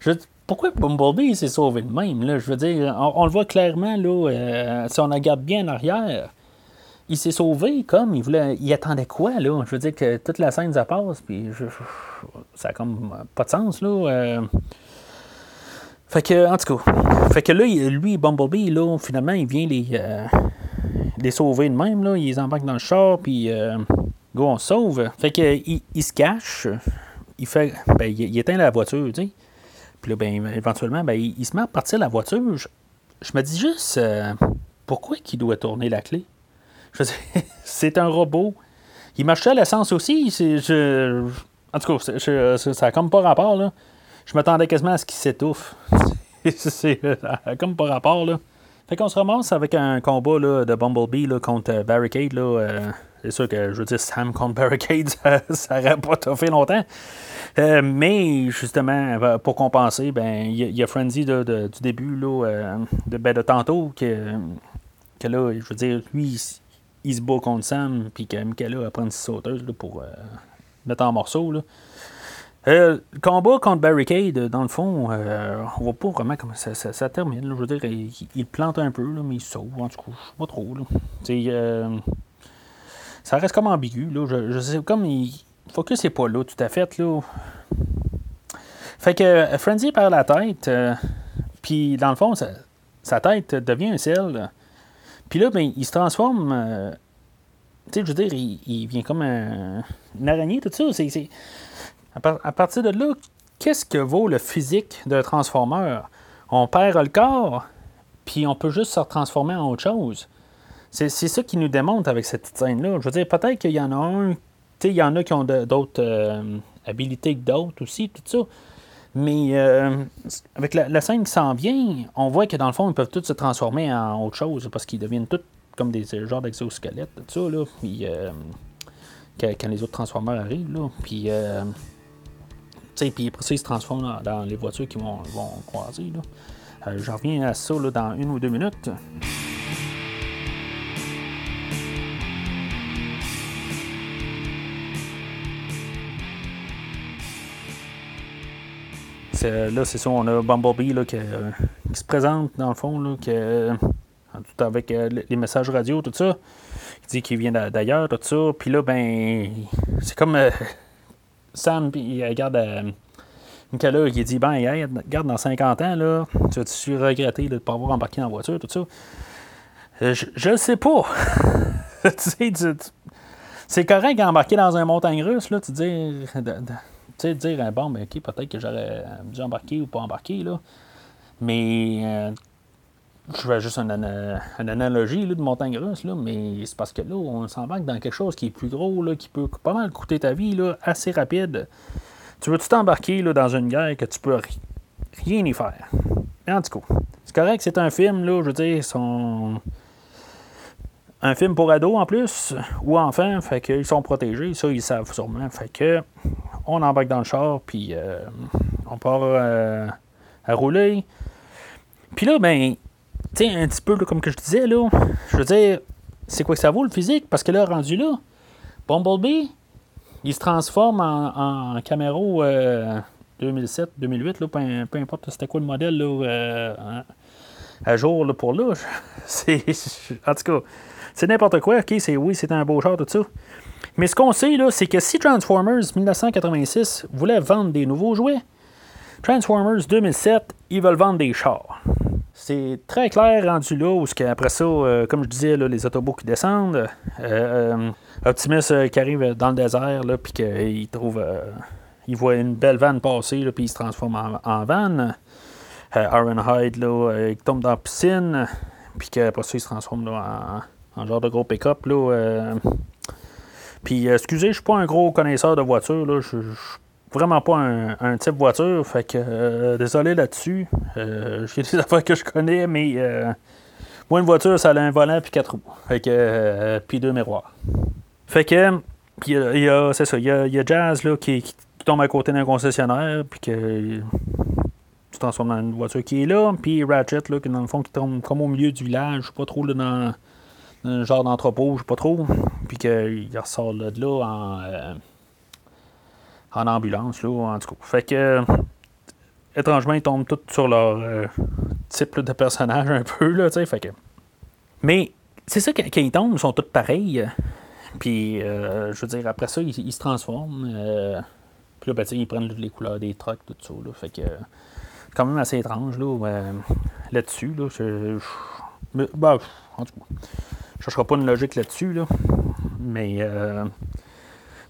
sais. Pourquoi Bumblebee s'est sauvé de même, là? Je veux dire, on, le voit clairement, là, euh, si on regarde bien en arrière, il s'est sauvé comme, il voulait, il attendait quoi, là? Je veux dire que toute la scène, ça passe, puis ça a comme pas de sens, là. Euh. Fait que, en tout cas, fait que là, lui, Bumblebee, là, finalement, il vient les, euh, les sauver de même. Là. Ils embarquent dans le char, puis euh, go, on sauve. Fait que il, se cache. Il fait. Ben, il, éteint la voiture, tu sais. Puis là, ben, éventuellement, ben, il, se met à partir de la voiture. Je, me dis juste euh, pourquoi il doit tourner la clé? c'est un robot. Il marchait à l'essence aussi. Je, en tout cas, ça n'a comme pas rapport. Là. Je m'attendais quasiment à ce qu'il s'étouffe. c'est comme pas rapport. Là. Fait qu'on se ramasse avec un combat là, de Bumblebee là, contre euh, Barricade. Là, euh, c'est sûr que je veux dire Sam contre Barricade, ça n'aurait pas fait longtemps. Euh, mais justement, pour compenser, ben il y, a Frenzy du début là, de, ben, de tantôt que, que là, je veux dire, lui, il, se bat contre Sam, puis que Michaela apprend une sauteuse là, pour mettre en morceaux. Là. Euh, combat contre Barricade, dans le fond, euh, on voit pas vraiment comment ça, termine. je veux dire, il, plante un peu, mais il sauve, en tout cas, je sais pas trop. Euh, ça reste comme ambigu. Là, je, sais, comme il, focus n'est pas là tout à fait. Là. Fait que Frenzy perd la tête, puis dans le fond, sa, tête devient un sel. Puis là, ben, il se transforme. tu sais, je veux dire, il, vient comme un, une araignée, tout ça. C'est à, partir de là, qu'est-ce que vaut le physique d'un transformeur? On perd le corps, puis on peut juste se transformer en autre chose. C'est ça qui nous démontre avec cette scène-là. Je veux dire, peut-être qu'il y en a un, il y en a qui ont d'autres euh, habilités que d'autres aussi, tout ça. Mais euh, avec la, scène qui s'en vient, on voit que dans le fond, ils peuvent tous se transformer en autre chose parce qu'ils deviennent tous comme des genres d'exosquelettes, tout ça, là. Puis euh, quand, les autres transformeurs arrivent, là. Puis puis ils se transforment dans, les voitures qui vont, vont croiser. Là. Euh, je reviens à ça dans une ou deux minutes. là, c'est ça, on a Bumblebee là, qui, se présente dans le fond, là, tout avec euh, les messages radio, tout ça. Il dit qu'il vient d'ailleurs, tout ça. Puis là, ben, c'est comme euh, Sam, puis il regarde euh, Nicolas qui dit Ben, regarde, dans 50 ans, là, tu vas-tu regretter de ne pas avoir embarqué dans la voiture, tout ça? Euh, Je ne sais pas. tu sais, c'est correct d'embarquer dans un montagne russe, là, tu dire, tu dire, euh, bon, ben, ok, peut-être que j'aurais dû embarquer ou pas embarquer, là. Mais euh, je fais juste une, analogie là, de montagne russe, là, mais c'est parce que là, on s'embarque dans quelque chose qui est plus gros, là, qui peut pas mal coûter ta vie là, assez rapide. Tu veux-tu t'embarquer dans une guerre que tu peux rien y faire? En tout cas, c'est correct, c'est un film, là, je veux dire, son. un film pour ados en plus, ou enfants, fait qu'ils sont protégés, ça ils savent sûrement. Fait que on embarque dans le char, puis on part à rouler. Puis là, ben, tu un petit peu comme que je disais, là, je veux dire, c'est quoi que ça vaut le physique? Parce que là, rendu là, Bumblebee, il se transforme en, en Camaro 2007, 2008, là, peu, importe c'était quoi le modèle là, euh, à jour là, pour là. C'est, en tout cas, c'est n'importe quoi. OK, c'est, oui, c'est un beau char, tout ça. Mais ce qu'on sait, là, c'est que si Transformers 1986 voulait vendre des nouveaux jouets, Transformers 2007, ils veulent vendre des chars. C'est très clair rendu là, où après ça, euh, comme je disais, là, les autobots qui descendent, euh, Optimus qui arrive dans le désert, puis qu'il trouve il voit une belle vanne passer, puis il se transforme en, en vanne. Euh, Ironhide, là, euh, il tombe dans la piscine, puis qu'après ça, il se transforme là, en, genre de gros pick-up. Là, euh. Puis, excusez, je suis pas un gros connaisseur de voitures. Là, vraiment pas un, type voiture, fait que désolé là-dessus. J'ai des affaires que je connais, mais moi, une voiture, ça a un volant puis quatre roues. Fait que, puis deux miroirs. Fait que, puis il y a, c'est ça, il y a, Jazz là, qui, tombes à côté d'un concessionnaire, puis que tu transformes dans une voiture qui est là, puis Ratchet, là, qui dans le fond, qui tombe comme au milieu du village, je sais pas trop, là, dans, un genre d'entrepôt, je sais pas trop, puis qu'il ressort là, de là en, euh, en ambulance, là, en tout cas. Fait que, étrangement, ils tombent tous sur leur euh, type de personnage un peu, là, tu sais, fait que... Mais, c'est ça, quand, ils tombent, ils sont tous pareils, puis, euh, je veux dire, après ça, ils, se transforment, puis là, ben, ils prennent les couleurs des trucks, tout ça. Là, fait que quand même assez étrange là, euh, là-dessus. Là, je, je, ben, en tout cas, je chercherai pas une logique là-dessus. Là, mais euh,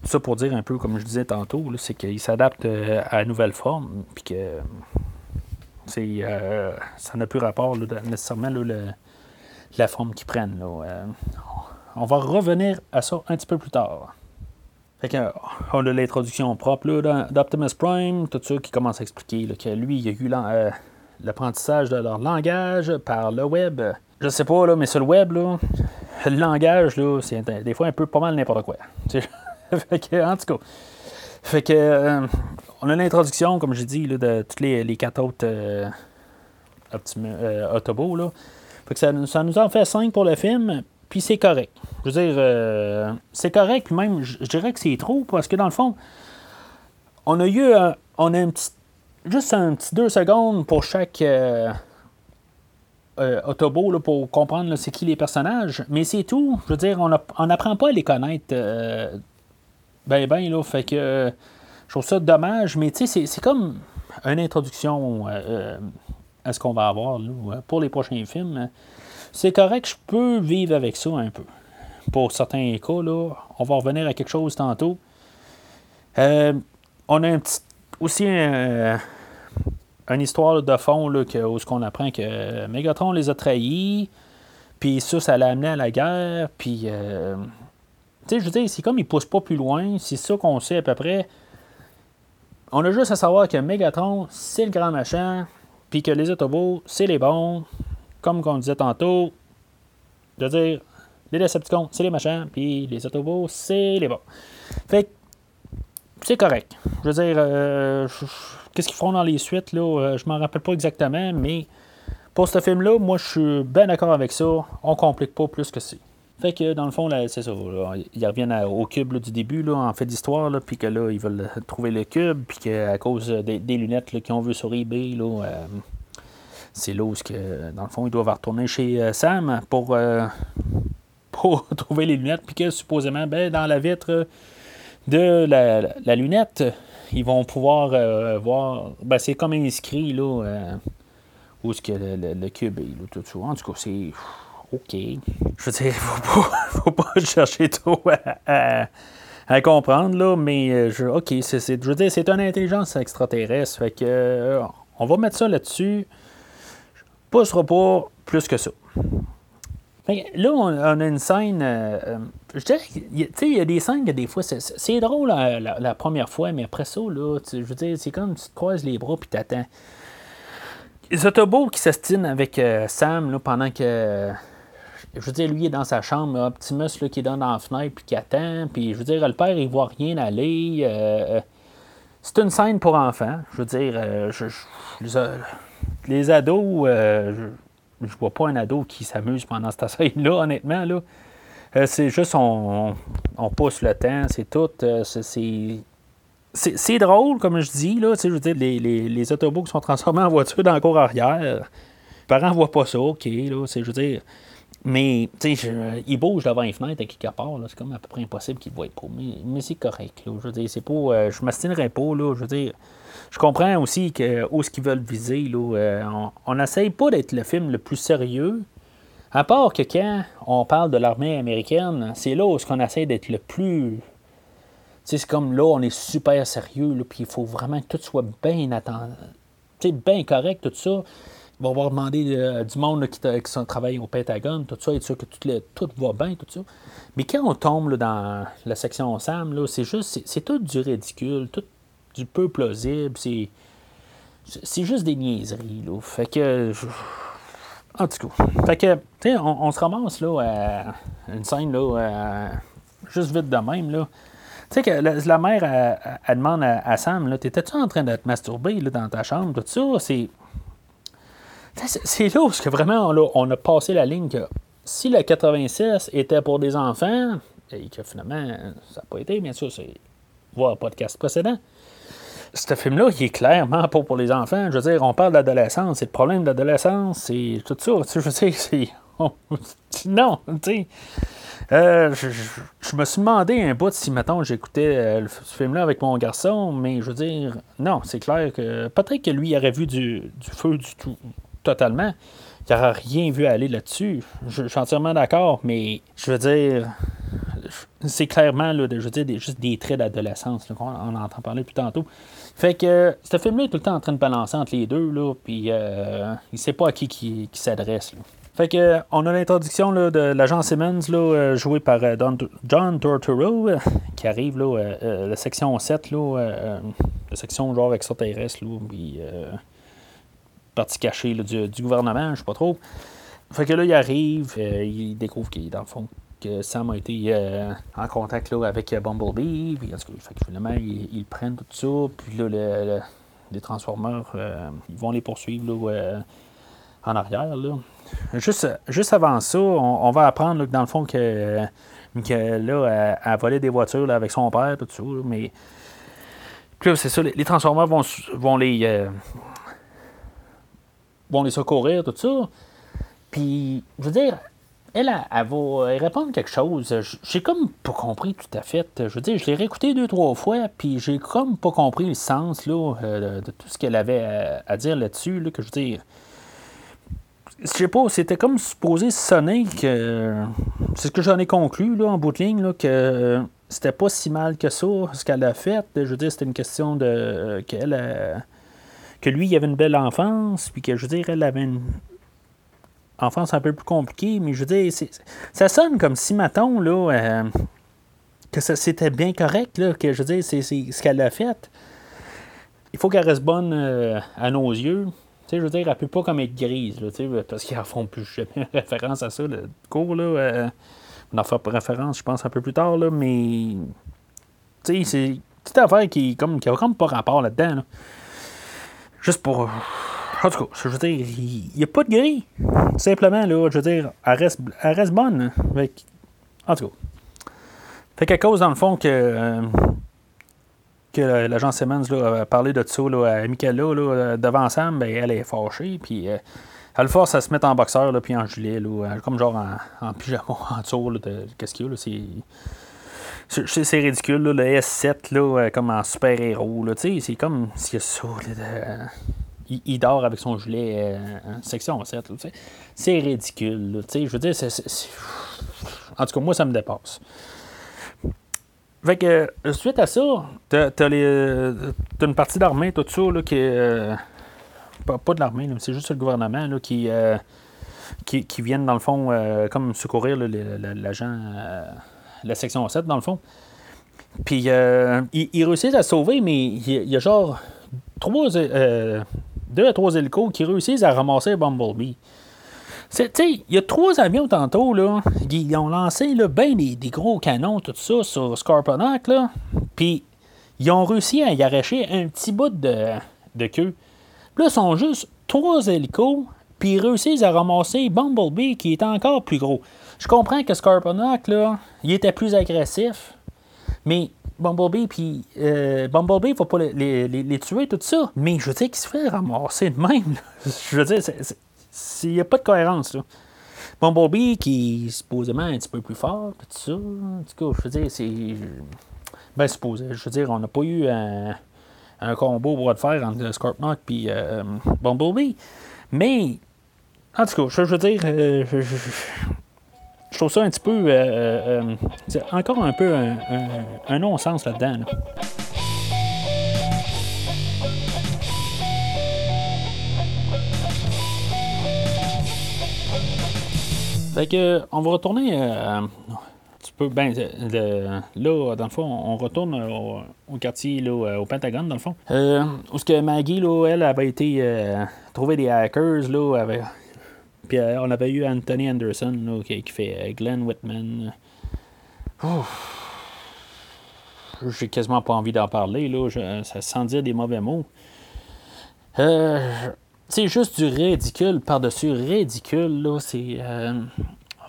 ça pour dire un peu, comme je disais tantôt, c'est qu'ils s'adaptent euh, à la nouvelle forme. Puis que c'est, ça n'a plus rapport nécessairement là, la forme qu'ils prennent. Là. on va revenir à ça un petit peu plus tard. Fait on a l'introduction propre d'Optimus Prime, tout ça qui commence à expliquer que lui, il a eu euh, l'apprentissage de leur langage par le web. Je sais pas, mais sur le web, le langage, c'est des fois un peu pas mal n'importe quoi. fait que, en tout cas. Euh, on a l'introduction, comme j'ai dit, de tous les, les, quatre autres euh, Autobots. Là. Fait que ça, ça, nous en fait cinq pour le film. Puis c'est correct. Je veux dire, euh, c'est correct, puis même, je dirais que c'est trop, parce que dans le fond, on a eu, on a un petit, juste un petit deux secondes pour chaque euh, euh Autobo pour comprendre c'est qui les personnages, mais c'est tout. Je veux dire, on n'apprend pas à les connaître euh, ben ben, là, fait que je trouve ça dommage, mais tu sais, c'est comme une introduction à ce qu'on va avoir là, pour les prochains films c'est correct, je peux vivre avec ça un peu. Pour certains cas, là, on va revenir à quelque chose tantôt. Euh, on a un petit, aussi un, une histoire de fond là, que, où on apprend que Megatron les a trahis, puis ça, ça l'a amené à la guerre, puis... Sais, je veux dire, c'est comme il pousse pas plus loin, c'est ça qu'on sait à peu près. On a juste à savoir que Megatron, c'est le grand machin, puis que les Autobots, c'est les bons, comme on disait tantôt, je veux dire, les Decepticons, c'est les machins, puis les Autobots, c'est les bons. Fait c'est correct. Je veux dire, euh, qu'est-ce qu'ils feront dans les suites, là, euh, je m'en rappelle pas exactement, mais pour ce film-là, moi, je suis bien d'accord avec ça. On complique pas plus que ça. Fait que, dans le fond, c'est ça. ils reviennent au cube du début, là, en fait d'histoire, puis que là, ils veulent trouver le cube, puis qu'à cause des, lunettes qu'ils ont vu sur eBay, là, euh, c'est là où, que, dans le fond, ils doivent retourner chez euh, Sam pour, euh, pour trouver les lunettes, puis que supposément, ben, dans la vitre de la, lunette, ils vont pouvoir voir. Ben, c'est comme inscrit là, où est-ce que le, cube est, tout ça. En tout cas, c'est. OK. Je veux dire, faut pas, faut pas chercher trop à, comprendre, là, mais je, OK, c'est, je veux dire, c'est une intelligence extraterrestre. Fait que on va mettre ça là-dessus poussera pas plus que ça. là, on, a une scène. Euh, euh, je dirais il y a des scènes que des fois, c'est drôle la, première fois, mais après ça, là, je veux dire, c'est comme tu te croises les bras puis t'attends. Les autobots qui s'astinent avec euh, Sam là, pendant que. Je veux dire, lui, il est dans sa chambre, Optimus là, qui est dans la fenêtre puis qui attend. Puis, je veux dire, le père, il voit rien aller. Euh, c'est une scène pour enfants. Je veux dire, les, ados, je, je vois pas un ado qui s'amuse pendant cette scène-là, honnêtement. Là. c'est juste, on, on, pousse le temps, c'est tout. c'est c'est drôle, comme je dis, là, je veux dire, les, les, les autobus qui sont transformés en voiture dans le cours arrière. Les parents voient pas ça, OK, là, je veux dire. Mais, tu sais, ils bougent devant une fenêtre à quelque part, c'est comme à peu près impossible qu'ils ne voient pas. Mais, mais c'est correct, là, je veux dire, c'est pas... Euh, je m'astinerai pas, là, je veux dire... Je comprends aussi que, où ce qu'ils veulent viser, là, euh, on n'essaye pas d'être le film le plus sérieux, à part que quand on parle de l'armée américaine, c'est là où on essaie d'être le plus c'est comme là, on est super sérieux, puis il faut vraiment que tout soit bien attendu, bien correct, tout ça. Vont avoir demandé euh, du monde qui, travaille au Pentagone, tout ça, et sûr que tout, tout, va bien, tout ça. Mais quand on tombe dans la section Sam, c'est juste, c'est tout du ridicule, tout du peu plausible, c'est, c'est juste des niaiseries, là. Fait que. En tout cas. Fait que, tu sais, on, se ramasse, là, à une scène, là, juste vite de même, là. Tu sais que la, mère, elle, demande à, Sam, t'étais-tu en train de te masturber là, dans ta chambre, tout ça? C'est. C'est là où que vraiment on a, passé la ligne que si le 86 était pour des enfants, et que finalement, ça n'a pas été, bien sûr, c'est voir podcast précédent. Ce film-là, il est clairement pas pour les enfants. Je veux dire, on parle d'adolescence, c'est le problème de l'adolescence, c'est tout ça. Je veux dire, c'est. non, tu sais. Euh, je, me suis demandé un bout si, mettons, j'écoutais euh, ce film-là avec mon garçon, mais je veux dire, non, c'est clair que peut-être que lui aurait vu du, feu du tout, totalement. Il n'aurait rien vu aller là-dessus. Je, suis entièrement d'accord, mais je veux dire, c'est clairement, là, je veux dire, juste des traits d'adolescence, on, on entend parler plus tantôt. Fait que ce film-là est tout le temps en train de balancer entre les deux, là, puis euh, il sait pas à qui qui, qui s'adresse. Fait que, on a l'introduction de l'agent Simmons, là, euh, joué par euh, John Torturo, euh, qui arrive, là, la section 7, là, la section genre extraterrestre, là, puis partie cachée du, gouvernement, je sais pas trop. Fait que là, il arrive, il découvre qu'il, dans le fond, que Sam a été en contact là, avec Bumblebee, puis fait que finalement, ils, prennent tout ça, puis là, les Transformers, ils vont les poursuivre là, en arrière, là. Juste, juste avant ça, on, va apprendre que dans le fond que, que là, elle, volé des voitures avec son père, tout ça. Mais puis c'est ça, les, Transformers vont, vont les euh, vont les secourir, tout ça. Puis, je veux dire, elle, elle, va répondre quelque chose. J'ai comme pas compris tout à fait. Je veux dire, je l'ai réécouté deux, trois fois, puis j'ai comme pas compris le sens là, euh, de, tout ce qu'elle avait à, dire là-dessus. Là, que je veux dire, je sais pas, c'était comme supposé sonner que. C'est ce que j'en ai conclu là, en bout de ligne, là, que c'était pas si mal que ça, ce qu'elle a fait. Je veux dire, c'était une question de. qu'elle que lui, il avait une belle enfance, puis que je veux dire, elle avait une enfance un peu plus compliquée, mais je veux dire, ça sonne comme si, maton là, euh, que c'était bien correct, là, que je veux dire, c'est ce qu'elle a fait. Il faut qu'elle reste bonne euh, à nos yeux je veux dire, elle peut pas comme être grise, là, parce qu'ils en font plus jamais référence à ça, le cours, là. Euh, on en fera référence, je pense, un peu plus tard, là, mais. Tu sais, c'est une petite affaire qui, comme, qui a comme pas rapport là-dedans, Juste pour. En tout cas, je veux dire, il n'y a pas de gris. Simplement, là, je veux dire, elle reste, elle reste bonne. Avec... En tout cas. Fait qu'à cause, dans le fond, que. Euh, que l'agent Simmons a parlé de ça là, à Michaela là, devant Sam, ben, elle est fâchée. Puis euh, elle force à se mettre en boxeur puis en gilet, là, comme genre en, pyjama en dessous de qu'est-ce qu'il y a. Là, c'est, ridicule, là, le S7 là, euh, comme en super-héros. C'est comme ça. Là, il, dort avec son gilet euh, section 7. Là, c'est ridicule. Je veux dire, c'est, en tout cas, moi, ça me dépasse. Fait que, euh, suite à ça, t'as, as une partie d'armée, tout ça, là, qui. Euh, pas, de l'armée, c'est juste le gouvernement là, qui, euh, qui, qui, viennent, dans le fond, comme secourir l'agent, la section 7, dans le fond. Puis, ils, réussissent à sauver, mais il y, a genre trois, deux à trois hélicos qui réussissent à ramasser Bumblebee. Il y a trois avions tantôt, là. Ils ont lancé là, ben des, gros canons, tout ça, sur Scarponac, là. Puis, ils ont réussi à y arracher un petit bout de, de queue. Là, ils sont juste trois hélicos, puis ils réussissent à ramasser Bumblebee, qui est encore plus gros. Je comprends que Scarponac, là, il était plus agressif, mais Bumblebee, puis euh, Bumblebee, il faut pas les, les, tuer, tout ça. Mais je veux dire qu'il se fait ramasser de même. Je veux dire, il n'y a pas de cohérence. Là. Bumblebee, qui est supposément un petit peu plus fort, tout ça. En tout cas, je veux dire, c'est. Ben, supposé. Je veux dire, on n'a pas eu un, un combo pour de fer entre Scorpnock et euh, Bumblebee. Mais, en tout cas, je, veux dire, euh, trouve ça un petit peu. Euh, encore un peu un, non-sens là-dedans. là dedans Fait que, on va retourner euh, un petit peu. Ben, là, dans le fond, on retourne au, quartier, là, euh, au Pentagone, dans le fond. Euh, où ce que Maggie, là, elle avait été euh, trouver des hackers, là, avait, puis on avait eu Anthony Anderson, qui, fait Glenn Whitman. J'ai quasiment pas envie d'en parler, là, ça sans dire des mauvais mots. Euh, c'est juste du ridicule par-dessus ridicule, là. Euh,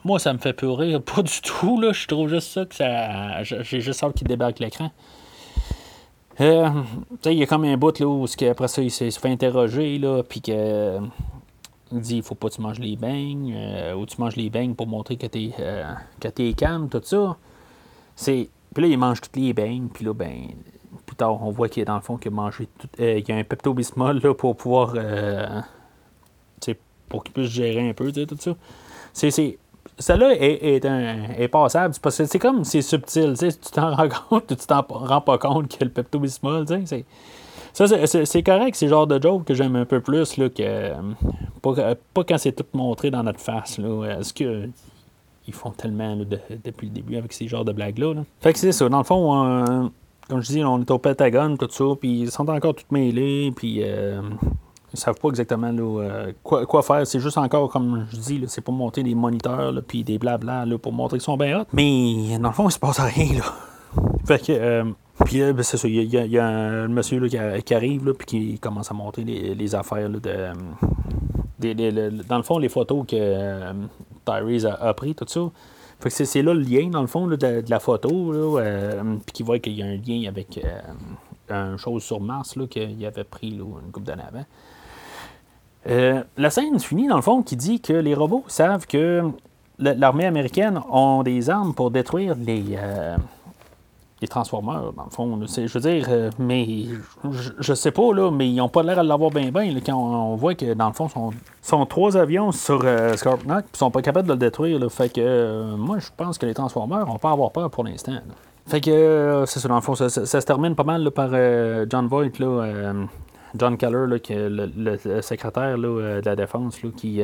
moi, ça me fait pleurer. Pas du tout, là. Je trouve juste ça que ça. J'ai juste hâte qu'il débarque l'écran. Euh, il y a comme un bout là où après ça il se fait interroger là, puis que il dit il faut pas que tu manges les beignes euh, ou tu manges les beignes pour montrer que t'es euh, que t'es calme tout ça. C'est puis là il mange toutes les beignes puis là ben plus tard, on voit qu'il est dans le fond qu'il a mangé tout, euh, il y a un Pepto-Bismol là, pour pouvoir euh, pour qu'il puisse gérer un peu tout ça. C'est, celle-là est, est, un, est passable. parce que c'est comme c'est subtil. Tu t'en rends compte tu t'en rends pas compte que le Pepto-Bismol. C'est, ça, c'est, correct, c'est le genre de joke que j'aime un peu plus là, que pas, pas quand c'est tout montré dans notre face. Là. Est-ce que ils font tellement depuis le début avec ces genres de blagues-là. Fait que c'est ça. Dans le fond, euh, comme je dis, on est au Pentagone, tout ça, puis ils sont encore tous mêlés, puis euh, ils savent pas exactement euh, quoi, faire. C'est juste encore, comme je dis, c'est pour monter des moniteurs, puis des blabla, là, pour montrer qu'ils sont bien hot. Mais dans le fond, il se passe rien, là. fait que, euh, puis ben, c'est ça, il y, a un monsieur qui, arrive, là, puis qui commence à monter les, affaires, de, dans le fond, les photos que Tyrese a, a pris, tout ça c'est là le lien, dans le fond, de, la photo, euh, puis qu'il voit qu'il y a un lien avec euh, une chose sur Mars qu'il avait pris une couple d'années avant. Euh, la scène finit, dans le fond, qui dit que les robots savent que l'armée américaine ont des armes pour détruire les, les Transformers, dans le fond. Je veux dire, euh, mais je, sais pas, là, mais ils n'ont pas l'air à l'avoir bien bien. Quand on, voit que, dans le fond, sont, sont trois avions sur euh, Scorpion ils sont pas capables de le détruire. Là, fait que euh, moi, je pense que les Transformers vont pas avoir peur pour l'instant. Fait que, c'est ça, dans le fond, ça, se termine pas mal par John Voight, là, John Keller, là, le, secrétaire là, de la défense, là, qui,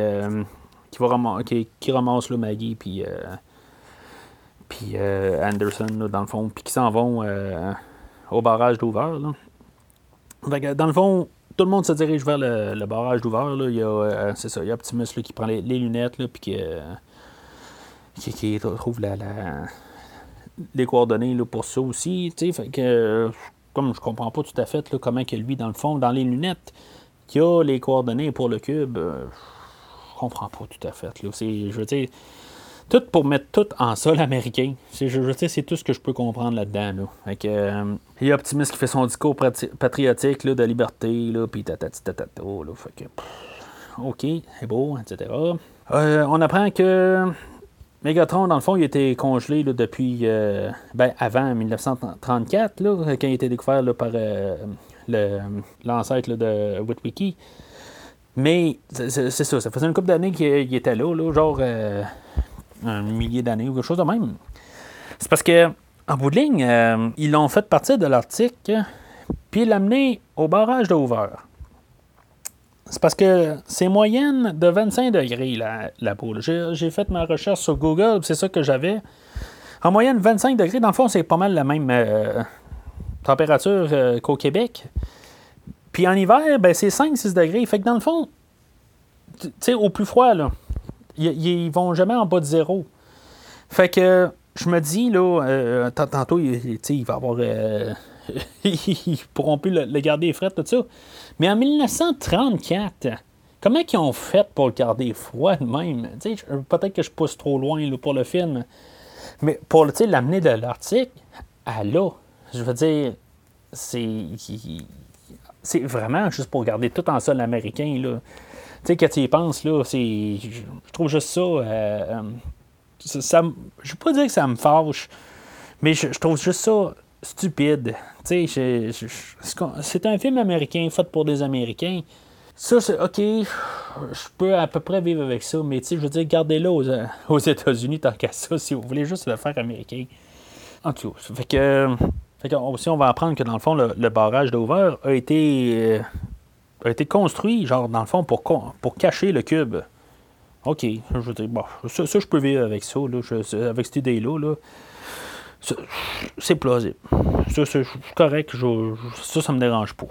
qui, va qui, qui ramasse Maggie, puis puis euh, Anderson, dans le fond, puis qui s'en vont euh, au barrage d'Over. Dans le fond, tout le monde se dirige vers le, barrage d'Over. Il y a, euh, a Optimus qui prend les, lunettes, puis qui, qui, trouve les coordonnées là, pour ça aussi. Fait que, comme je comprends pas tout à fait comment lui, dans le fond, dans les lunettes, qui a les coordonnées pour le cube, je comprends pas tout à fait. Là. Je veux dire, tout pour mettre tout en sol américain. C'est, je, sais, c'est tout ce que je peux comprendre là-dedans. Là. Euh, il y a Optimus qui fait son discours patriotique là, de liberté, puis tatati tatata. Là, fait que, OK, c'est beau, etc. Euh, on apprend que Megatron, dans le fond, il été congelé là, depuis euh, ben, avant 1934, là, quand il a été découvert là, par le, l'ancêtre de Witwiki. Mais c'est, ça, ça faisait une couple d'années qu'il était là, là genre un millier d'années ou quelque chose de même. C'est parce que, en bout de ligne, euh, ils l'ont fait partir de l'Arctique, puis l'amener au barrage d'Over. C'est parce que c'est moyenne de 25 degrés la, la peau. J'ai fait ma recherche sur Google, c'est ça que j'avais. En moyenne, 25 degrés, dans le fond, c'est pas mal la même euh, température euh, qu'au Québec. Puis en hiver, ben, c'est 5-6 degrés. Fait que dans le fond, tu sais, au plus froid, là, ils, vont jamais en bas de zéro. Fait que je me dis, là, euh, tantôt, il, va avoir. Euh, ils pourront plus le, garder frais, tout ça. Mais en 1934, comment ils ont fait pour le garder froid de même? Peut-être que je pousse trop loin pour le film. Mais pour l'amener de l'Arctique à là, je veux dire, c'est. C'est vraiment juste pour garder tout en sol américain. Là. Sais, quand tu y penses, là, c'est. Je trouve juste ça. Euh, euh, ça, je ne veux pas dire que ça me fâche, mais je, trouve juste ça stupide. Tu sais, c'est un film américain fait pour des Américains. Ça, c'est OK, je peux à peu près vivre avec ça, mais tu sais, je veux dire, gardez-le aux, aux États-Unis tant qu'à ça, si vous voulez juste le faire américain. En tout cas, fait que. Fait que aussi, on va apprendre que dans le fond, le, barrage d'Over a été. Euh, a été construit, genre, dans le fond, pour, pour cacher le cube. OK, je veux dire, bon, ça, je peux vivre avec ça, là, avec cette idée-là. Là. C'est plausible. Ça, c'est correct. Ça, ça me dérange pas.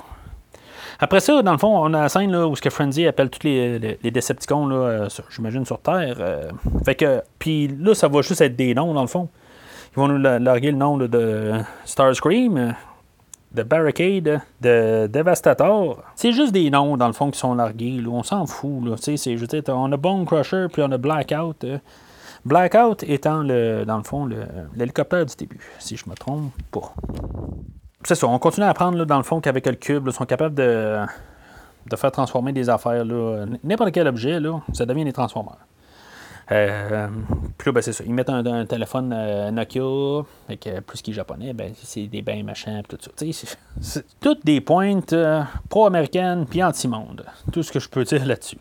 Après ça, dans le fond, on a la scène là, où ce que Frenzy appelle tous les, les, Decepticons, là, euh, j'imagine, sur Terre. Euh. fait que, puis là, ça va juste être des noms, dans le fond. Ils vont nous larguer le nom de Starscream, de Barricade, de Devastator. C'est juste des noms, dans le fond, qui sont largués. On s'en fout. Là. On a Bone Crusher, puis on a Blackout. Euh. Blackout étant, le, dans le fond, l'hélicoptère du début, si je me trompe pas. C'est ça, on continue à apprendre, dans le fond, qu'avec le cube, ils sont capables de, de faire transformer des affaires. N'importe quel objet, là, ça devient des transformeurs. Euh, puis là, ben, c'est ça. Ils mettent un, téléphone euh, Nokia, avec, plus qu'il est japonais, ben, c'est des bains machins, tout ça. C'est toutes des pointes euh, pro-américaines puis anti-monde. Tout ce que je peux dire là-dessus.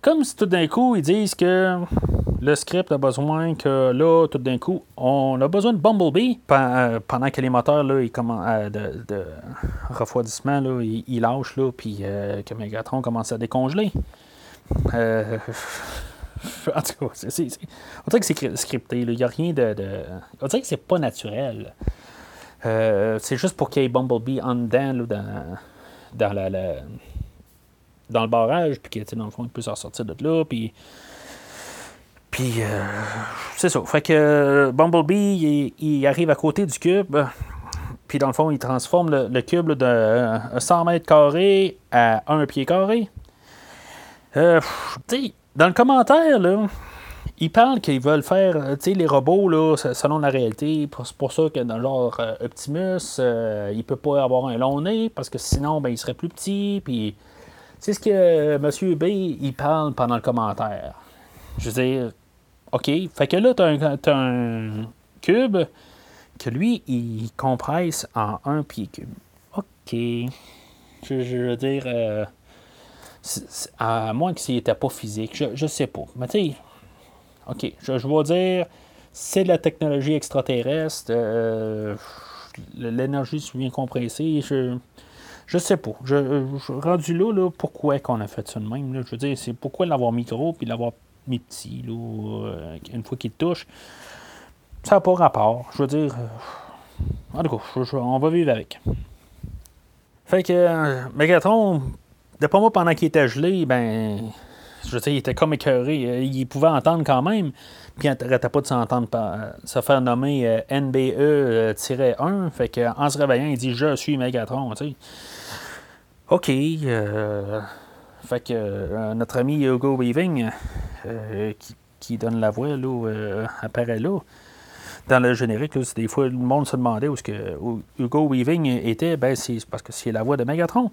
comme si tout d'un coup, ils disent que le script a besoin que là, tout d'un coup, on a besoin de Bumblebee pendant que les moteurs là, ils de, de, refroidissement, là, ils, lâchent, là, puis que Megatron commence à décongeler. en tout cas, on dirait que c'est scripté. Il n'y a rien de, On dirait que c'est pas naturel. Euh, c'est juste pour qu'il y ait Bumblebee en dedans, dans, dans, dans le barrage, puis que, dans le fond, il puisse en sortir de là, puis... Puis, euh, c'est ça. Fait que Bumblebee, il, arrive à côté du cube, puis dans le fond, il transforme le, cube de 100 mètres carrés à 1 pied carré. Euh, tu dans le commentaire, là, ils parlent qu'ils veulent faire, euh, les robots, là, selon la réalité. C'est pour ça que dans genre euh, Optimus, euh, il peut pas avoir un long nez, parce que sinon, ben, il serait plus petit. Puis, c'est ce que M. B, il parle pendant le commentaire. Je veux dire, OK, fait que là, tu as, un cube que lui, il compresse en un pied cube. OK. Je, veux dire à moins que s'il n'était pas physique, je, je sais pas. Mais tu sais, OK, je, je vais dire, c'est de la technologie extraterrestre, euh, l'énergie bien compressée, je, je sais pas. Je, rendu là, pourquoi qu'on a fait ça de même? je veux dire, c'est pourquoi l'avoir mis gros puis l'avoir mis petit, euh, une fois qu'il touche. Ça n'a pas rapport. Je veux dire, euh, en tout cas, on va vivre avec. Fait que Megatron, D'après moi, pendant qu'il était gelé, ben. Je veux il était comme écœuré. Euh, il pouvait entendre quand même. Puis il n'arrêtait pas de s'entendre euh, se faire nommer euh, NBE-1. Fait qu'en se réveillant, il dit Je suis Megatron. OK. fait que notre ami Hugo Weaving, qui, donne la voix, là, apparaît là. Dans le générique, des fois, le monde se demandait où, ce que Hugo Weaving était. Ben, c'est parce que c'est la voix de Megatron.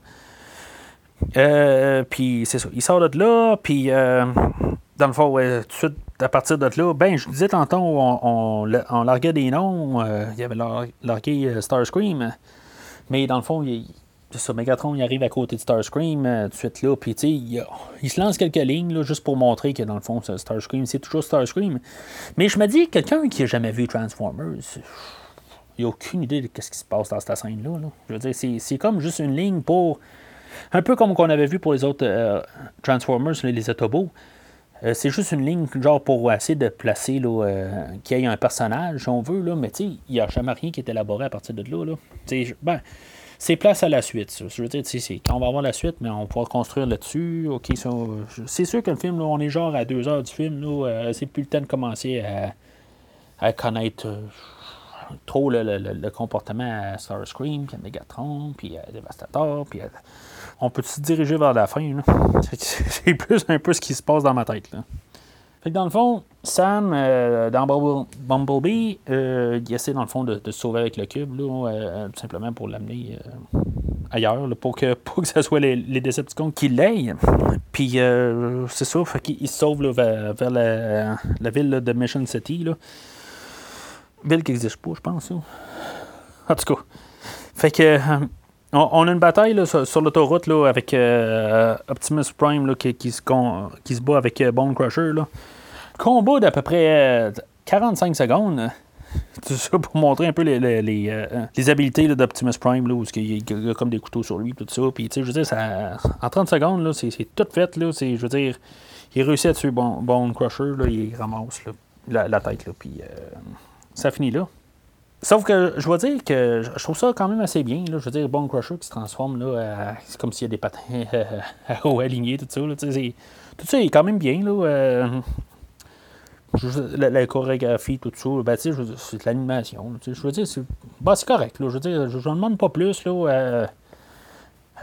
Euh, puis c'est ça. Il sort de là, puis euh, dans le fond, tout de suite, à partir de là, ben, je disais tantôt, on, on, larguait des noms. Euh, il avait largué Starscream. Mais dans le fond, il, ça, Megatron, il arrive à côté de Starscream, tout de suite là, puis sais, il, se lance quelques lignes, là, juste pour montrer que dans le fond, Starscream, c'est toujours Starscream. Mais je me dis, quelqu'un qui n'a jamais vu Transformers, il n'a aucune idée de ce qui se passe dans cette scène-là. Je veux dire, c'est comme juste une ligne pour un peu comme qu'on avait vu pour les autres euh, Transformers, les, les Autobots. Euh, c'est juste une ligne genre pour essayer de placer euh, qu'il y ait un personnage, si on veut, là, mais il n'y a jamais rien qui est élaboré à partir de là. là. Ben, c'est place à la suite. Je veux dire, quand on va avoir la suite, mais on pourra construire là-dessus. C'est sûr que le film, on est genre à deux heures du film. Là, c'est plus le temps de commencer à, connaître trop le, comportement à Starscream, puis à Megatron, puis à Devastator, puis on peut se diriger vers la fin. C'est plus un peu ce qui se passe dans ma tête. Fait que dans le fond, Sam, euh, dans Bumblebee, euh, il essaie dans le fond de, se sauver avec le cube, euh, tout simplement pour l'amener ailleurs, pour, que, pour que ce soit les, les Decepticons qui l'aient. Puis c'est ça, fait qu'il se sauve vers, la, ville de Mission City. Ville qui n'existe pas, je pense. En tout cas. Fait que. On, a une bataille sur, l'autoroute avec Optimus Prime qui, qui, se, qui, se, bat avec Bone Crusher. Là combat d'à peu près 45 euh, secondes. Tout ça pour montrer un peu les, les, euh, habiletés d'Optimus Prime, là, il y a comme des couteaux sur lui, tout ça. Puis, je veux dire, ça, en 30 secondes, là, c'est, tout fait. Là, je veux dire, il réussit à tuer Bone, Crusher, là, il ramasse la, tête, là, puis euh, ça finit là. Sauf que je dois dire que je trouve ça quand même assez bien. Là. Je veux dire, Bone Crusher qui se transforme, là, c'est comme s'il y a des patins à haut aligné, tout ça. Là, tout ça est quand même bien. Là, la, chorégraphie, tout ça, ben, c'est de l'animation. Je veux dire, c'est ben, correct. Là, je veux dire, je ne demande pas plus. Là, euh,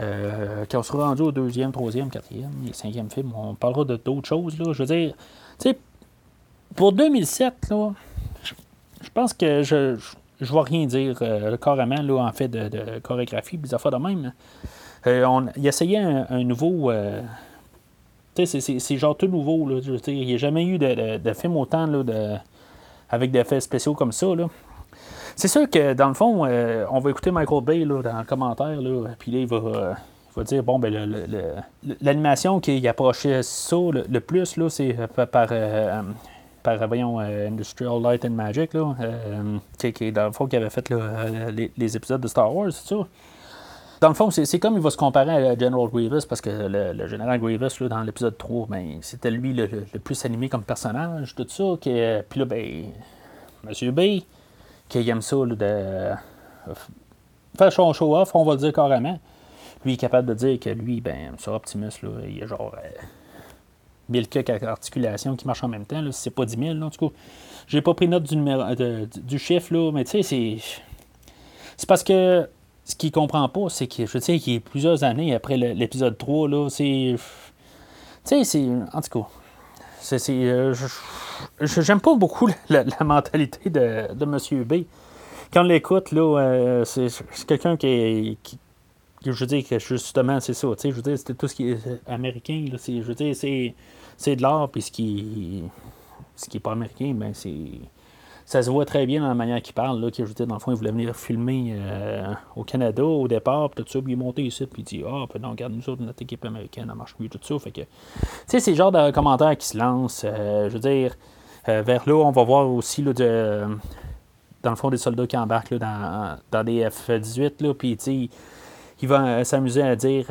euh, quand on sera rendu au deuxième, troisième, quatrième et cinquième film, on parlera d'autres choses. Là. Je veux dire, pour 2007, là, je, pense que je ne vais rien dire euh, carrément là, en fait de, chorégraphie, des affaires de même. on, il essayait un nouveau c'est genre tout nouveau. Là, il n'y a jamais eu de, film autant là, avec des effets spéciaux comme ça. C'est sûr que dans le fond, euh, on va écouter Michael Bay là, dans le commentaire, là, puis là, il va, euh, il va dire bon, ben, l'animation qui approchait ça le, plus, là, c'est euh, par. Par, voyons, Industrial Light and Magic, là, qui, dans le fond, qui avait fait les, épisodes de Star Wars, c'est ça? Dans le fond, c'est comme il va se comparer à General Grievous, parce que le, général Grievous, dans l'épisode 3, ben, c'était lui le, plus animé comme personnage, tout ça. Qui, puis là, ben, Monsieur B, qui aime ça de faire son show-off, on va le dire carrément. Lui est capable de dire que lui, ben, sur Optimus, là, il a genre euh, 1000 articulations qui marchent en même temps. C'est pas 10 000, là, en tout cas. J'ai pas pris note du, numéro, du chiffre, mais tu sais, c'est. C'est parce que ce qu'il comprend pas, c'est que, je sais qu'il est plusieurs années après l'épisode 3, là, c'est. Tu sais, c'est. En tout cas. C'est. Euh, j'aime pas beaucoup la, mentalité de, de M. B. Quand on l'écoute, là, euh, c'est quelqu'un qui, qui, Je veux dire que justement, c'est ça. Je veux dire, c'est tout ce qui est américain. Là, je veux dire, c'est de l'art, puis ce qui. Ce qui est pas américain, ben, c'est ça se voit très bien dans la manière qu'il parle, là, dans le fond, il voulait venir filmer euh, au Canada au départ, puis tout ça, puis il est monté ici, puis il dit Ah, oh, non, regarde, nous autres, notre équipe américaine, elle marche mieux, tout ça. Fait que, tu sais, c'est le genre de commentaires qui se lancent. Euh, je veux dire, euh, vers là, on va voir aussi, là, de, dans le fond, des soldats qui embarquent là, dans, dans des F-18, là, puis, il va s'amuser à dire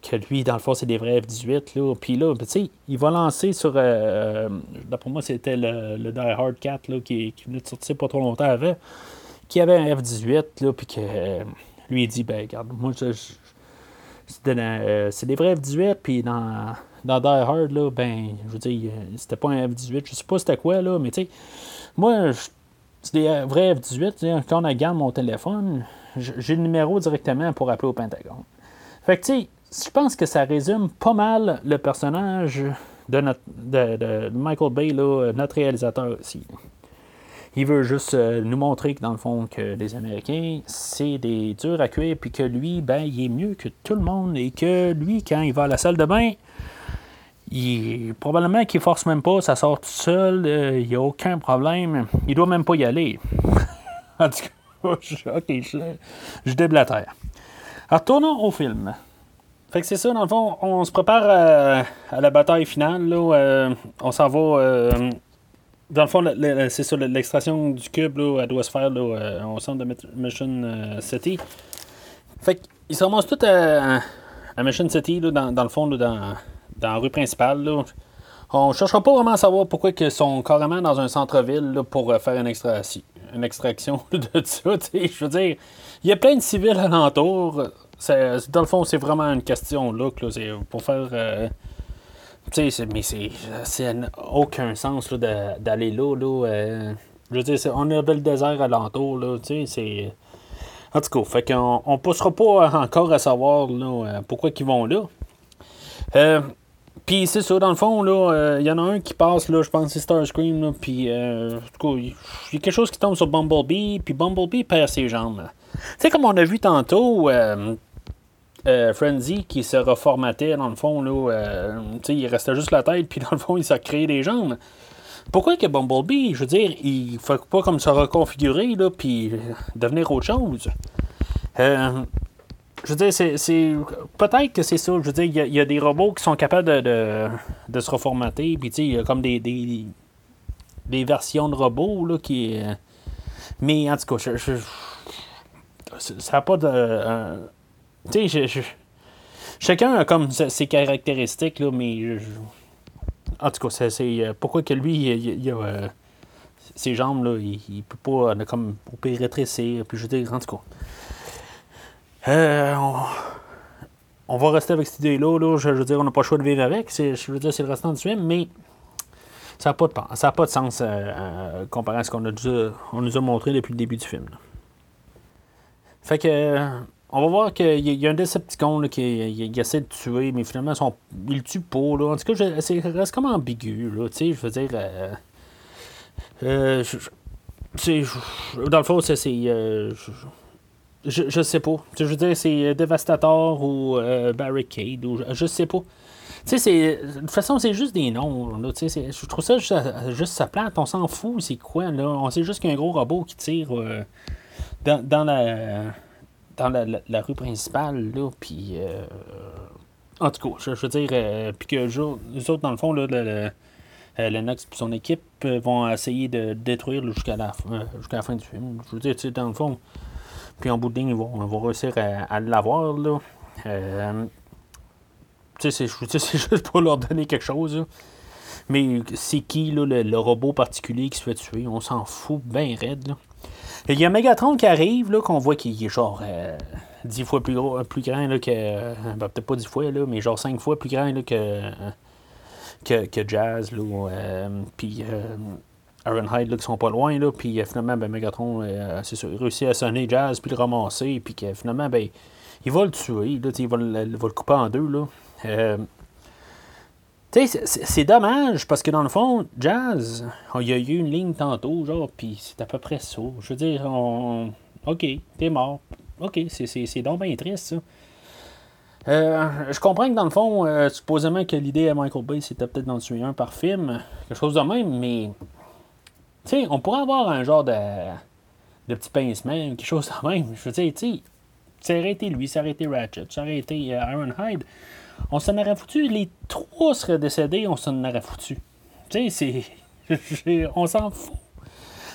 que lui, dans le fond, c'est des vrais F-18. Là. Puis là, tu sais, il va lancer sur. Euh, euh D'après moi, c'était le, le, Die Hard 4 là, qui, qui, venait de sortir pas trop longtemps avant, qui avait un F-18, là, puis que euh, lui, il dit ben, regarde, moi, je, euh, c'est des vrais F-18, puis dans, dans Die Hard, là, ben, je veux dire, c'était pas un F-18, je sais pas c'était quoi, là, mais tu sais, moi, c'est des vrais F-18, quand on regarde mon téléphone, j'ai le numéro directement pour appeler au Pentagone. Fait que, tu sais, je pense que ça résume pas mal le personnage de, notre, de, Michael Bay, notre réalisateur aussi. Il veut juste euh, nous montrer que dans le fond que les Américains, c'est des durs à cuire, puis que lui, ben, il est mieux que tout le monde, et que lui, quand il va à la salle de bain, il, probablement qu'il force même pas, ça sort tout seul, euh, il n'y a aucun problème, il doit même pas y aller. en tout cas, ok, je, je déblatère. Retournons au film. Fait que c'est ça, dans le fond, on se prépare euh, à, la bataille finale. Là, euh, on s'en va. Euh, dans le fond, c'est ça, l'extraction du cube, là, elle là, au centre de Mission City. Fait qu'ils se ramassent tous à, Mission City, là, dans, le fond, là, dans, dans la rue principale. Là. On cherchera pas vraiment à savoir pourquoi ils sont carrément dans un centre-ville pour faire une une extraction de ça. Je veux dire, il y a plein de civils alentour. Dans le fond, c'est vraiment une question là. C'est pour faire. Euh, tu sais, mais c'est aucun sens d'aller là. là euh, je veux dire, on avait le désert alentour. Là, c'est. En tout cas, fait qu'on on passera pas encore à savoir là, pourquoi ils vont là. Euh, puis c'est ça, dans le fond, là, euh, il y en a un qui passe, là, je pense c'est Starscream, puis euh, en il y a quelque chose qui tombe sur Bumblebee, puis Bumblebee perd ses jambes. Tu sais, comme on a vu tantôt, euh, Frenzy qui se reformatait, dans le fond, là, sais, il restait juste la tête, puis dans le fond, il s'est créé des jambes. Pourquoi que Bumblebee, je veux dire, il faut pas comme se reconfigurer, là, puis devenir autre chose? je veux dire, c'est, peut-être que c'est ça. Je veux dire, il y, a des robots qui sont capables de, de, se reformater. Puis, il y a comme des, des, versions de robots, là, qui. Euh, mais, en tout cas, ça n'a pas de. Tu sais, chacun a comme ses caractéristiques, là, mais. en tout cas, c'est, euh, pourquoi que lui, il, a. Euh, ses jambes, là, il, il peut pas, comme, rétrécir. Puis, je veux dire, en tout. Euh, on... va rester avec cette idée-là. Je, veux dire, on n'a pas le choix de vivre avec. Je veux dire, c'est le restant du film, mais ça n'a pas, de, pas de sens euh, euh, comparé à ce qu'on a on nous a montré depuis le début du film. Fait que. On va voir qu'il y, a un Decepticon qui essaie de tuer, mais finalement, son, il le tue pas. En tout cas, c'est reste comme ambigu. Là, je veux dire. dans le fond, c'est. Je, je sais pas. Je veux dire, c'est euh, Devastator ou euh, Barricade ou je, sais pas. Tu sais, c'est. De toute façon, c'est juste des noms. Là, je trouve ça juste, sa plate. On s'en fout, c'est quoi, là? On sait juste qu'il y a un gros robot qui tire euh, dans, dans, la. Dans la, rue principale, là. Puis. en tout cas, je, veux dire. puis que nous autres, dans le fond, là, le, le Nox et son équipe vont essayer de détruire jusqu'à la, jusqu'à la fin du film. Je veux dire, tu sais, dans le fond. Puis en bout de ligne, ils vont, réussir à, l'avoir. Là. Euh, tu sais, c'est juste pour leur donner quelque chose. Mais c'est qui là, le, robot particulier qui se fait tuer? On s'en fout bien raide. Là. Il y a Megatron qui arrive, là, qu'on voit qu'il est genre euh, 10 fois plus, gros, plus grand là, que. Euh, ben, peut-être pas 10 fois, là, mais genre 5 fois plus grand là, que, que, que Jazz. Là, euh, puis Ironhide là, qui sont pas loin, là, puis euh, finalement, ben, Megatron euh, réussit à sonner Jazz, puis le ramasser, puis que finalement, ben, il va le tuer, là, il va le, va le couper en deux. Là. Euh, c'est dommage parce que dans le fond, Jazz, il y a eu une ligne tantôt, genre, puis c'est à peu près ça. Je veux dire, on... ok, t'es mort. Ok, c'est donc bien triste, ça. je comprends que dans le fond, supposément que l'idée à Michael Bay, c'était peut-être d'en tuer un par film, quelque chose de même, mais tu sais, on pourrait avoir un genre de, de petit pincement, quelque chose de même. Je veux dire, tu sais, ça aurait été lui, ça aurait été Ratchet, ça aurait été euh, Ironhide. On s'en aurait foutu. Les trois seraient décédés, on s'en aurait foutu. Tu sais, c'est. on s'en fout.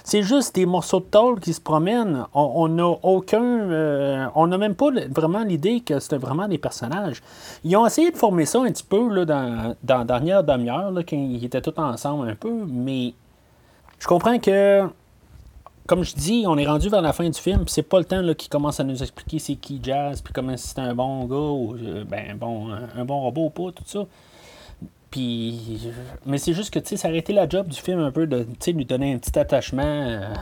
C'est juste des morceaux de tôle qui se promènent. On n'a aucun. Euh, on n'a même pas vraiment l'idée que c'était vraiment des personnages. Ils ont essayé de former ça un petit peu là, dans, dans la dernière demi-heure, quand ils étaient tous ensemble un peu, mais je comprends que, comme je dis, on est rendu vers la fin du film, c'est pas le temps qu'il commence à nous expliquer c'est qui Jazz, puis comment c'est un bon gars, ou euh, ben, bon, un, bon robot ou pas, tout ça. Puis, mais c'est juste que, tu sais, ça aurait la job du film un peu de, lui donner un petit attachement, euh,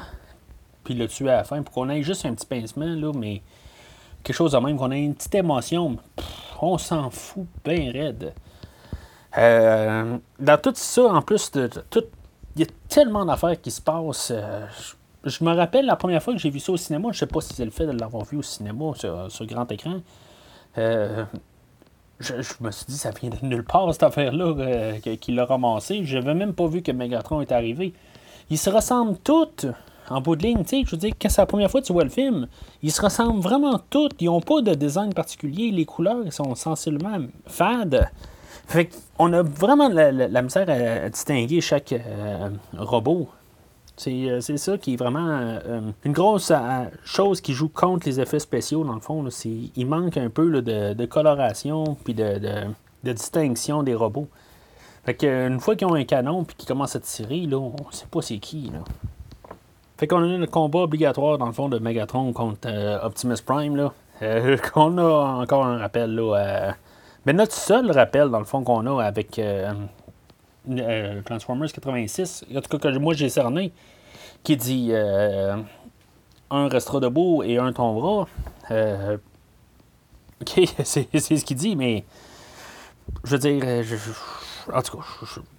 puis le tuer à la fin, pour qu'on ait juste un petit pincement, là, mais quelque chose de même, qu'on ait une petite émotion. on s'en fout bien raide. Euh, dans tout ça, en plus de tout il y a tellement d'affaires qui se passent. Euh, je, me rappelle la première fois que j'ai vu ça au cinéma, je sais pas si c'est le fait de l'avoir vu au cinéma sur, grand écran. Euh, je, me suis dit, ça vient de nulle part, cette affaire-là, euh, qu'il l'a ramassé. Je n'avais même pas vu que Megatron est arrivé. Ils se ressemblent tous en bout de ligne. Je veux dire, quand c'est la première fois que tu vois le film, ils se ressemblent vraiment tous. Ils n'ont pas de design particulier. Les couleurs sont sensiblement fades. Fait on a vraiment la, misère à, distinguer chaque euh, robot. Euh, c'est ça qui est vraiment euh, une grosse chose qui joue contre les effets spéciaux, dans le fond. il manque un peu de, coloration puis de, distinction des robots. Fait que, une fois qu'ils ont un canon puis qu'ils commencent à tirer, là, on sait pas c'est qui. Là. Fait qu'on a le combat obligatoire, dans le fond, de Megatron contre Optimus Prime, là. qu'on a encore un rappel, là. mais notre seul rappel, dans le fond, qu'on a avec Transformers 86, en tout cas que moi j'ai cerné, qui dit un restera debout et un tombera. Euh, ok, c'est ce qu'il dit, mais je veux dire, euh, en tout cas,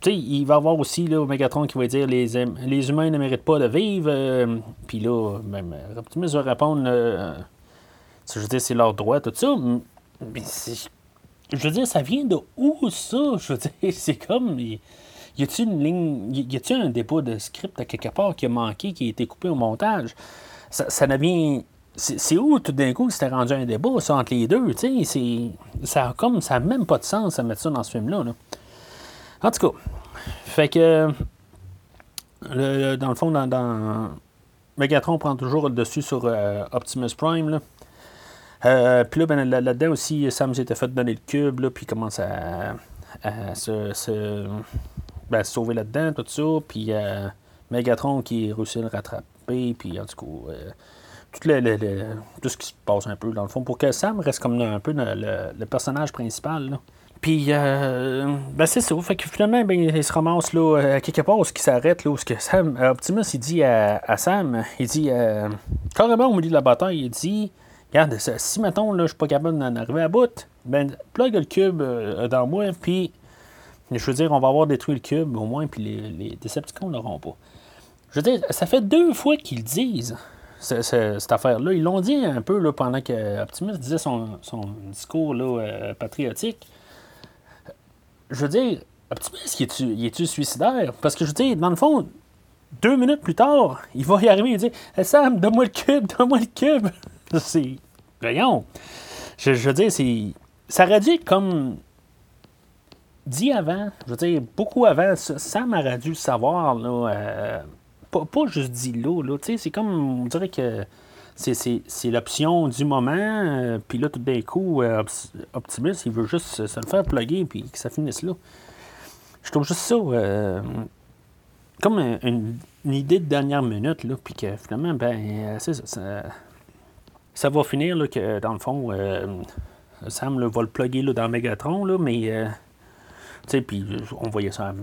sais, il va y avoir aussi là, Megatron qui va dire les, les humains ne méritent pas de vivre. Euh, puis là, même Optimus va répondre, je veux dire, c'est leur droit, tout ça. Mais je veux dire, ça vient de où ça? Je veux dire, c'est comme. Y a-t-il une ligne. Y a-t-il un dépôt de script à quelque part qui a manqué, qui a été coupé au montage? ça, ça devient. C'est où tout d'un coup c'était rendu un débat ça, entre les deux, tu sais, ça comme ça n'a même pas de sens à mettre ça dans ce film-là. En tout cas, fait que dans le fond, dans, Megatron prend toujours le dessus sur euh, Optimus Prime. Là. Euh, puis là, ben, là-dedans aussi, Sam s'était fait donner le cube, là, puis commence à, se, ben, sauver là-dedans, tout ça. Puis euh, Megatron qui réussit à le rattraper puis en tout cas, euh, tout, ce qui se passe un peu dans le fond, pour que Sam reste comme un peu le, personnage principal. Puis, euh, ben c'est ça. Fait que finalement, ben, il se ramasse là, à quelque part où ce qui s'arrête, là, où ce que euh, Optimus, dit à, Sam, il dit, carrément au milieu de la bataille, il dit, regarde, si mettons, là, je suis pas capable d'en arriver à bout, ben, plug le cube dans moi, puis, je veux dire, on va avoir détruit le cube au moins, puis les, les Decepticons l'auront pas. Je veux dire, ça fait deux fois qu'ils disent cette affaire-là. Ils l'ont dit un peu là, pendant que Optimus disait son, discours là, euh, patriotique. Je veux dire, Optimus, il est-tu, suicidaire? Parce que je veux dire, dans le fond, deux minutes plus tard, il va y arriver et dire Sam, donne-moi le cube, donne-moi le cube. c'est. Voyons. Je, veux dire, c'est. Ça aurait dû être comme. Dit avant, je veux dire, beaucoup avant, Sam aurait dû savoir, là. Euh, pas, juste dit là, là c'est comme, on dirait que c'est l'option du moment, euh, puis là, tout d'un coup, euh, Optimus, il veut juste se le faire plugger, puis que ça finisse là. Je trouve juste ça comme une, idée de dernière minute, là, puis que finalement, ben, ça, ça, va finir, là, que dans le fond, Sam va le plugger là, dans Megatron, là, mais... tu sais, puis on voyait ça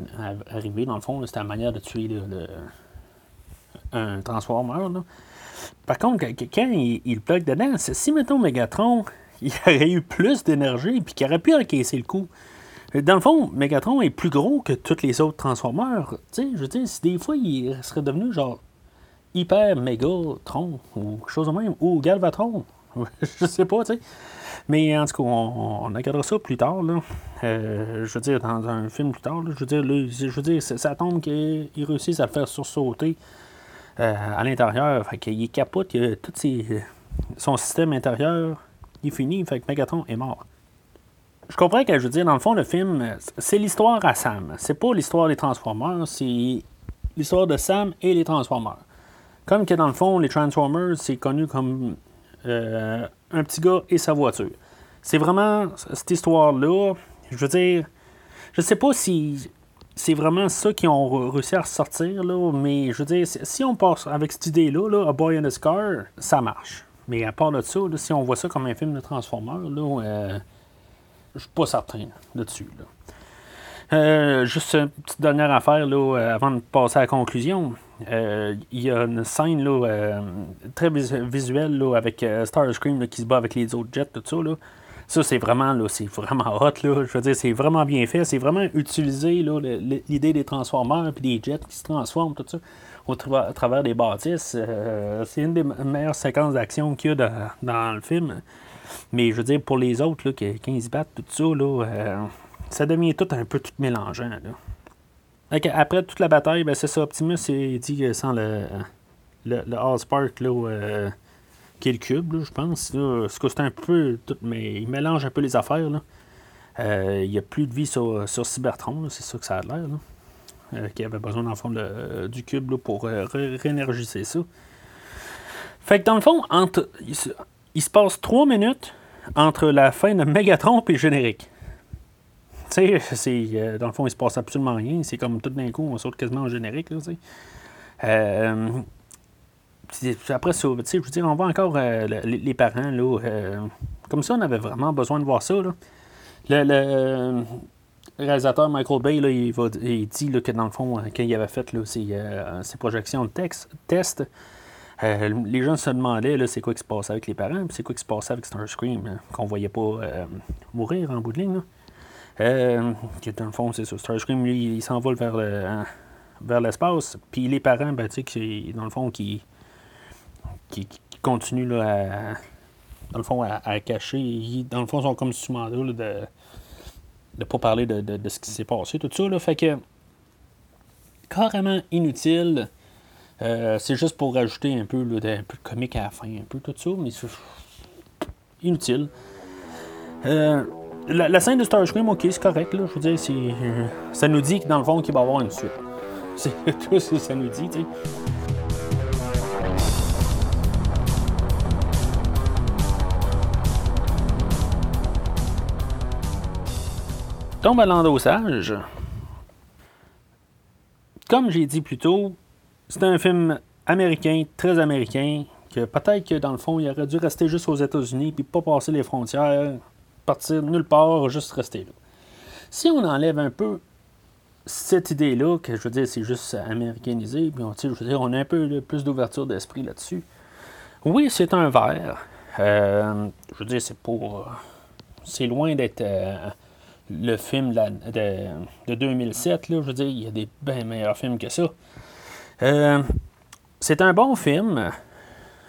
arriver, dans le fond, c'était la manière de tuer le, un Transformer. Là. Par contre, quand il, il plug dedans, si, mettons, Megatron, il aurait eu plus d'énergie puis qu'il aurait pu encaisser le coup. Dans le fond, Megatron est plus gros que tous les autres Transformers. Tu sais, je veux dire, si des fois, il serait devenu genre hyper Megatron ou quelque chose de même, ou Galvatron. je sais pas, tu sais. Mais en tout cas, on, regardera ça plus tard. Là. Euh, je veux dire, dans un film plus tard. je veux dire, je veux dire ça tombe qu'il réussisse à le faire sursauter euh, à l'intérieur. Fait qu'il est capote, a tout son système intérieur il finit, fait que Megatron est mort. Je comprends que je veux dire, dans le fond, le film, c'est l'histoire à Sam. C'est pas l'histoire des Transformers, c'est l'histoire de Sam et les Transformers. Comme que dans le fond, les Transformers, c'est connu comme euh, un petit gars et sa voiture. C'est vraiment cette histoire-là. Je veux dire, je sais pas si c'est vraiment ça qu'ils ont réussi à ressortir, là, mais je veux dire, si on passe avec cette idée-là, là, A Boy in a Scar, ça marche. Mais à part de ça, si on voit ça comme un film de Transformers, là, euh, je suis pas certain là-dessus. Euh, juste une petite dernière affaire là, euh, avant de passer à la conclusion. Il y a une scène là, très visuelle là, avec Starscream qui se bat avec les autres jets, tout ça. Là. Ça, c'est vraiment, là, c'est vraiment hot, là. Je veux dire, c'est vraiment bien fait. C'est vraiment utilisé, là, l'idée des transformeurs puis des jets qui se transforment, tout ça, au à travers des bâtisses. Euh, c'est une des meilleures séquences d'action qu'il y a dans, le film. Mais je veux dire, pour les autres, là, se battent, tout ça, là, euh, ça devient tout un peu tout mélangeant, là. après toute la bataille, ben, c'est ça, Optimus, il dit que sans le, le, Allspark, là, euh, qui est le cube, je pense. Là. C'est un peu tout, mais il mélange un peu les affaires. Euh, il n'y a plus de vie sur, sur Cybertron, c'est ça que ça a l'air. Euh, qui avait besoin dans le euh, du cube pour réénergiser ça. Fait que dans le fond, entre, il, se, passe trois minutes entre la fin de Megatron et le générique. Sais, dans le fond, il se passe absolument rien. C'est comme tout d'un coup, on saute quasiment au générique. Là, après ça, je veux dire, on voit encore les, parents, là, comme ça, on avait vraiment besoin de voir ça. Là. Le, réalisateur Michael Bay, là, il, va, il, dit que dans le fond, quand il avait fait là, ses, projections de texte, test, euh, les gens se demandaient c'est quoi qui se passait avec les parents, c'est quoi qui se passait avec Starscream, hein, qu'on voyait pas euh, mourir en bout de ligne. Euh, dans le fond, c'est ça. Starscream, lui, il s'envole vers, hein, vers l'espace. Puis les parents, ben, tu sais, dans le fond, qui, qui, continuent là, à, dans le fond, à, cacher. dans le fond, ils sont comme sous mandat de ne pas parler de, de, ce qui s'est passé, tout ça. Là, fait que carrément inutile euh, c'est juste pour rajouter un peu, de, comique à la fin, un peu tout ça, mais c'est inutile. Euh, la, scène de Starscream, ok, c'est correct, là, je veux dire, euh, ça nous dit que dans le fond, qu'il va y avoir une suite. C'est tout ce que ça nous dit, tu sais. Tombe à l'endossage. Comme j'ai dit plus tôt, c'est un film américain, très américain, que peut-être que dans le fond, il aurait dû rester juste aux États-Unis, puis pas passer les frontières, partir nulle part, juste rester là. Si on enlève un peu cette idée-là, que je veux dire, c'est juste américanisé, puis on, je veux dire, on a un peu plus d'ouverture d'esprit là-dessus. Oui, c'est un verre. Euh, je veux dire, c'est pas. C'est loin d'être euh, le film de, de, 2007. Là, je veux dire, il y a des bien meilleurs films que ça. Euh, c'est un bon film.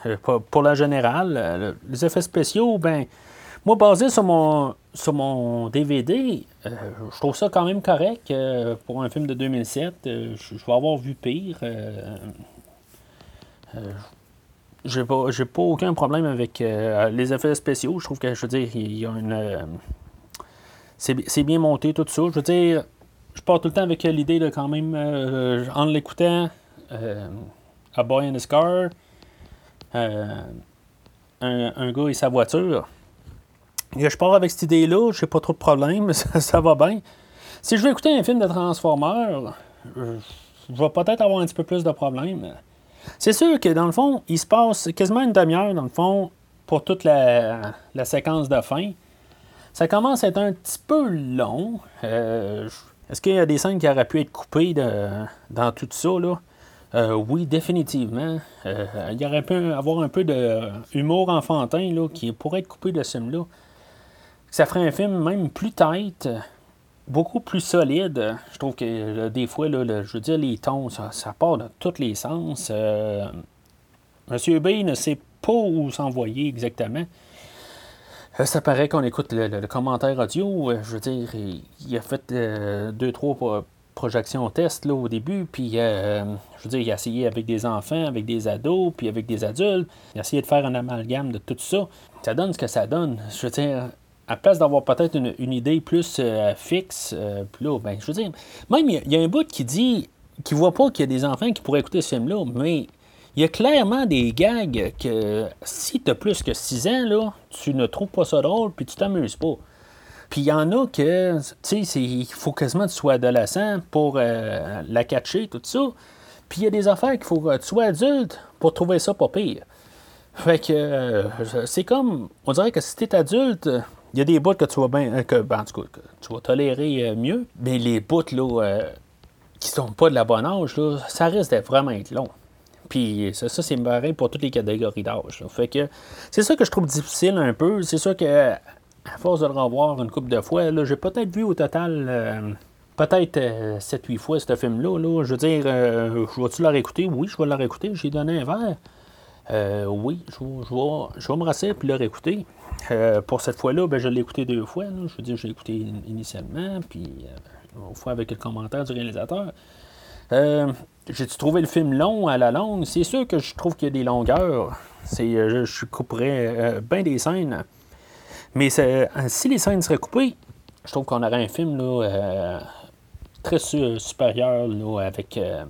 Euh, pour, la générale, euh, les effets spéciaux, ben, moi, basé sur mon, sur mon DVD, je trouve ça quand même correct pour un film de 2007. je vais avoir vu pire. j'ai pas, pas aucun problème avec les effets spéciaux. Je trouve que, je veux dire, il y a une. c'est bien monté, tout ça. Je veux dire, je pars tout le temps avec l'idée de quand même, en l'écoutant, euh, A Boy in His Car, euh, un, gars et sa voiture. Et je pars avec cette idée-là, j'ai pas trop de problèmes, ça, va bien. Si je veux écouter un film de Transformers, je vais peut-être avoir un petit peu plus de problèmes. C'est sûr que dans le fond, il se passe quasiment une demi-heure, dans le fond, pour toute la, séquence de fin. Ça commence à être un petit peu long. Euh, est-ce qu'il y a des scènes qui auraient pu être coupées dans tout ça? Euh, oui, définitivement. Euh, il y aurait pu avoir un peu d'humour enfantin là, qui pourrait être coupé de ce film-là. Ça ferait un film même plus tête, beaucoup plus solide. Je trouve que des fois, là, je veux dire, les tons, ça, part dans tous les sens. Euh, Monsieur B ne sait pas où s'envoyer exactement. Ça paraît qu'on écoute le, commentaire audio. Je veux dire, il, a fait deux, trois projection test là, au début, puis euh, je veux dire, il a essayé avec des enfants, avec des ados, puis avec des adultes. Il a essayé de faire un amalgame de tout ça. Ça donne ce que ça donne. Je veux dire, à place d'avoir peut-être une, idée plus euh, fixe, euh, puis là, ben, je veux dire, même il y, a un bout qui dit qui voit pas qu'il y a des enfants qui pourraient écouter ce film-là, mais il y a clairement des gags que si tu as plus que 6 ans, là, tu ne trouves pas ça drôle, puis tu t'amuses pas. Puis il y en a que, tu sais, il faut quasiment que tu sois adolescent pour euh, la catcher, tout ça. Puis il y a des affaires qu'il faut que tu sois adulte pour trouver ça pas pire. Fait que euh, c'est comme, on dirait que si tu es adulte, il y a des bouts que tu vas bien, euh, que, ben, tu vas tolérer mieux, mais les bouts là, qui sont pas de la bonne âge, ça risque d'être vraiment être long. Puis ça, ça c'est pareil pour toutes les catégories d'âge. Fait que c'est ça que je trouve difficile un peu. C'est ça que à force de le revoir une couple de fois, j'ai peut-être vu au total euh, peut-être 7-8 euh, fois ce film-là. Là. Je veux dire, euh, je vais-tu le réécouter? Oui, je vais le réécouter. J'ai donné un verre. oui, je, vais, me rasser et le réécouter. Pour cette fois-là, ben, je l'ai écouté deux fois. Je veux dire, je l'ai écouté initialement, puis une fois avec le commentaire du réalisateur. J'ai-tu trouvé le film long à la longue? C'est sûr que je trouve qu'il y a des longueurs. Je, je couperais bien des scènes. Mais euh, si les scènes seraient coupées, je trouve qu'on aurait un film là, euh, très supérieur là, avec euh,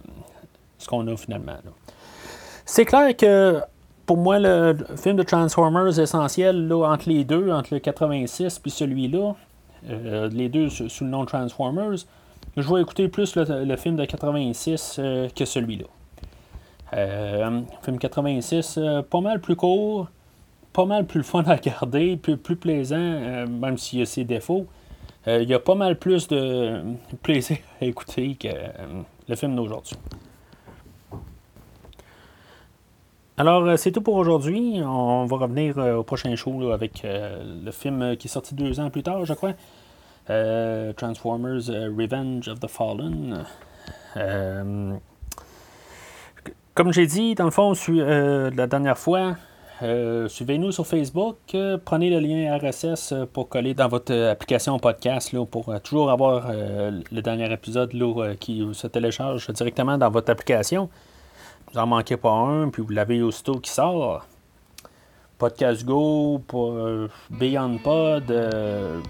ce qu'on a finalement. C'est clair que pour moi, le film de Transformers essentiel entre les deux, entre le 86 puis celui-là, les deux sous le nom Transformers, je vais écouter plus le, film de 86 que celui-là. film 86, pas mal plus court, pas mal plus fun à regarder, plus plaisant, même s'il y a ses défauts. il y a pas mal plus de plaisir à écouter que le film d'aujourd'hui. Alors, euh, c'est tout pour aujourd'hui. On va revenir euh, au prochain show avec euh, le film qui est sorti deux ans plus tard, je crois. Transformers Revenge of the Fallen. comme j'ai dit, dans le fond, la dernière fois, suivez-nous sur Facebook. prenez le lien RSS pour coller dans votre application podcast pour toujours avoir le dernier épisode qui se télécharge directement dans votre application vous n'en manquez pas un, puis vous l'avez aussitôt qui sort. Podcast Go, euh, Beyond Pod, euh,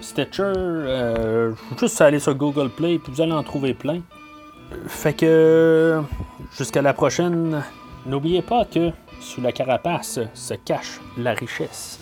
Stitcher, euh, juste aller sur Google Play, puis vous allez en trouver plein. Fait que jusqu'à la prochaine, n'oubliez pas que sous la carapace se cache la richesse.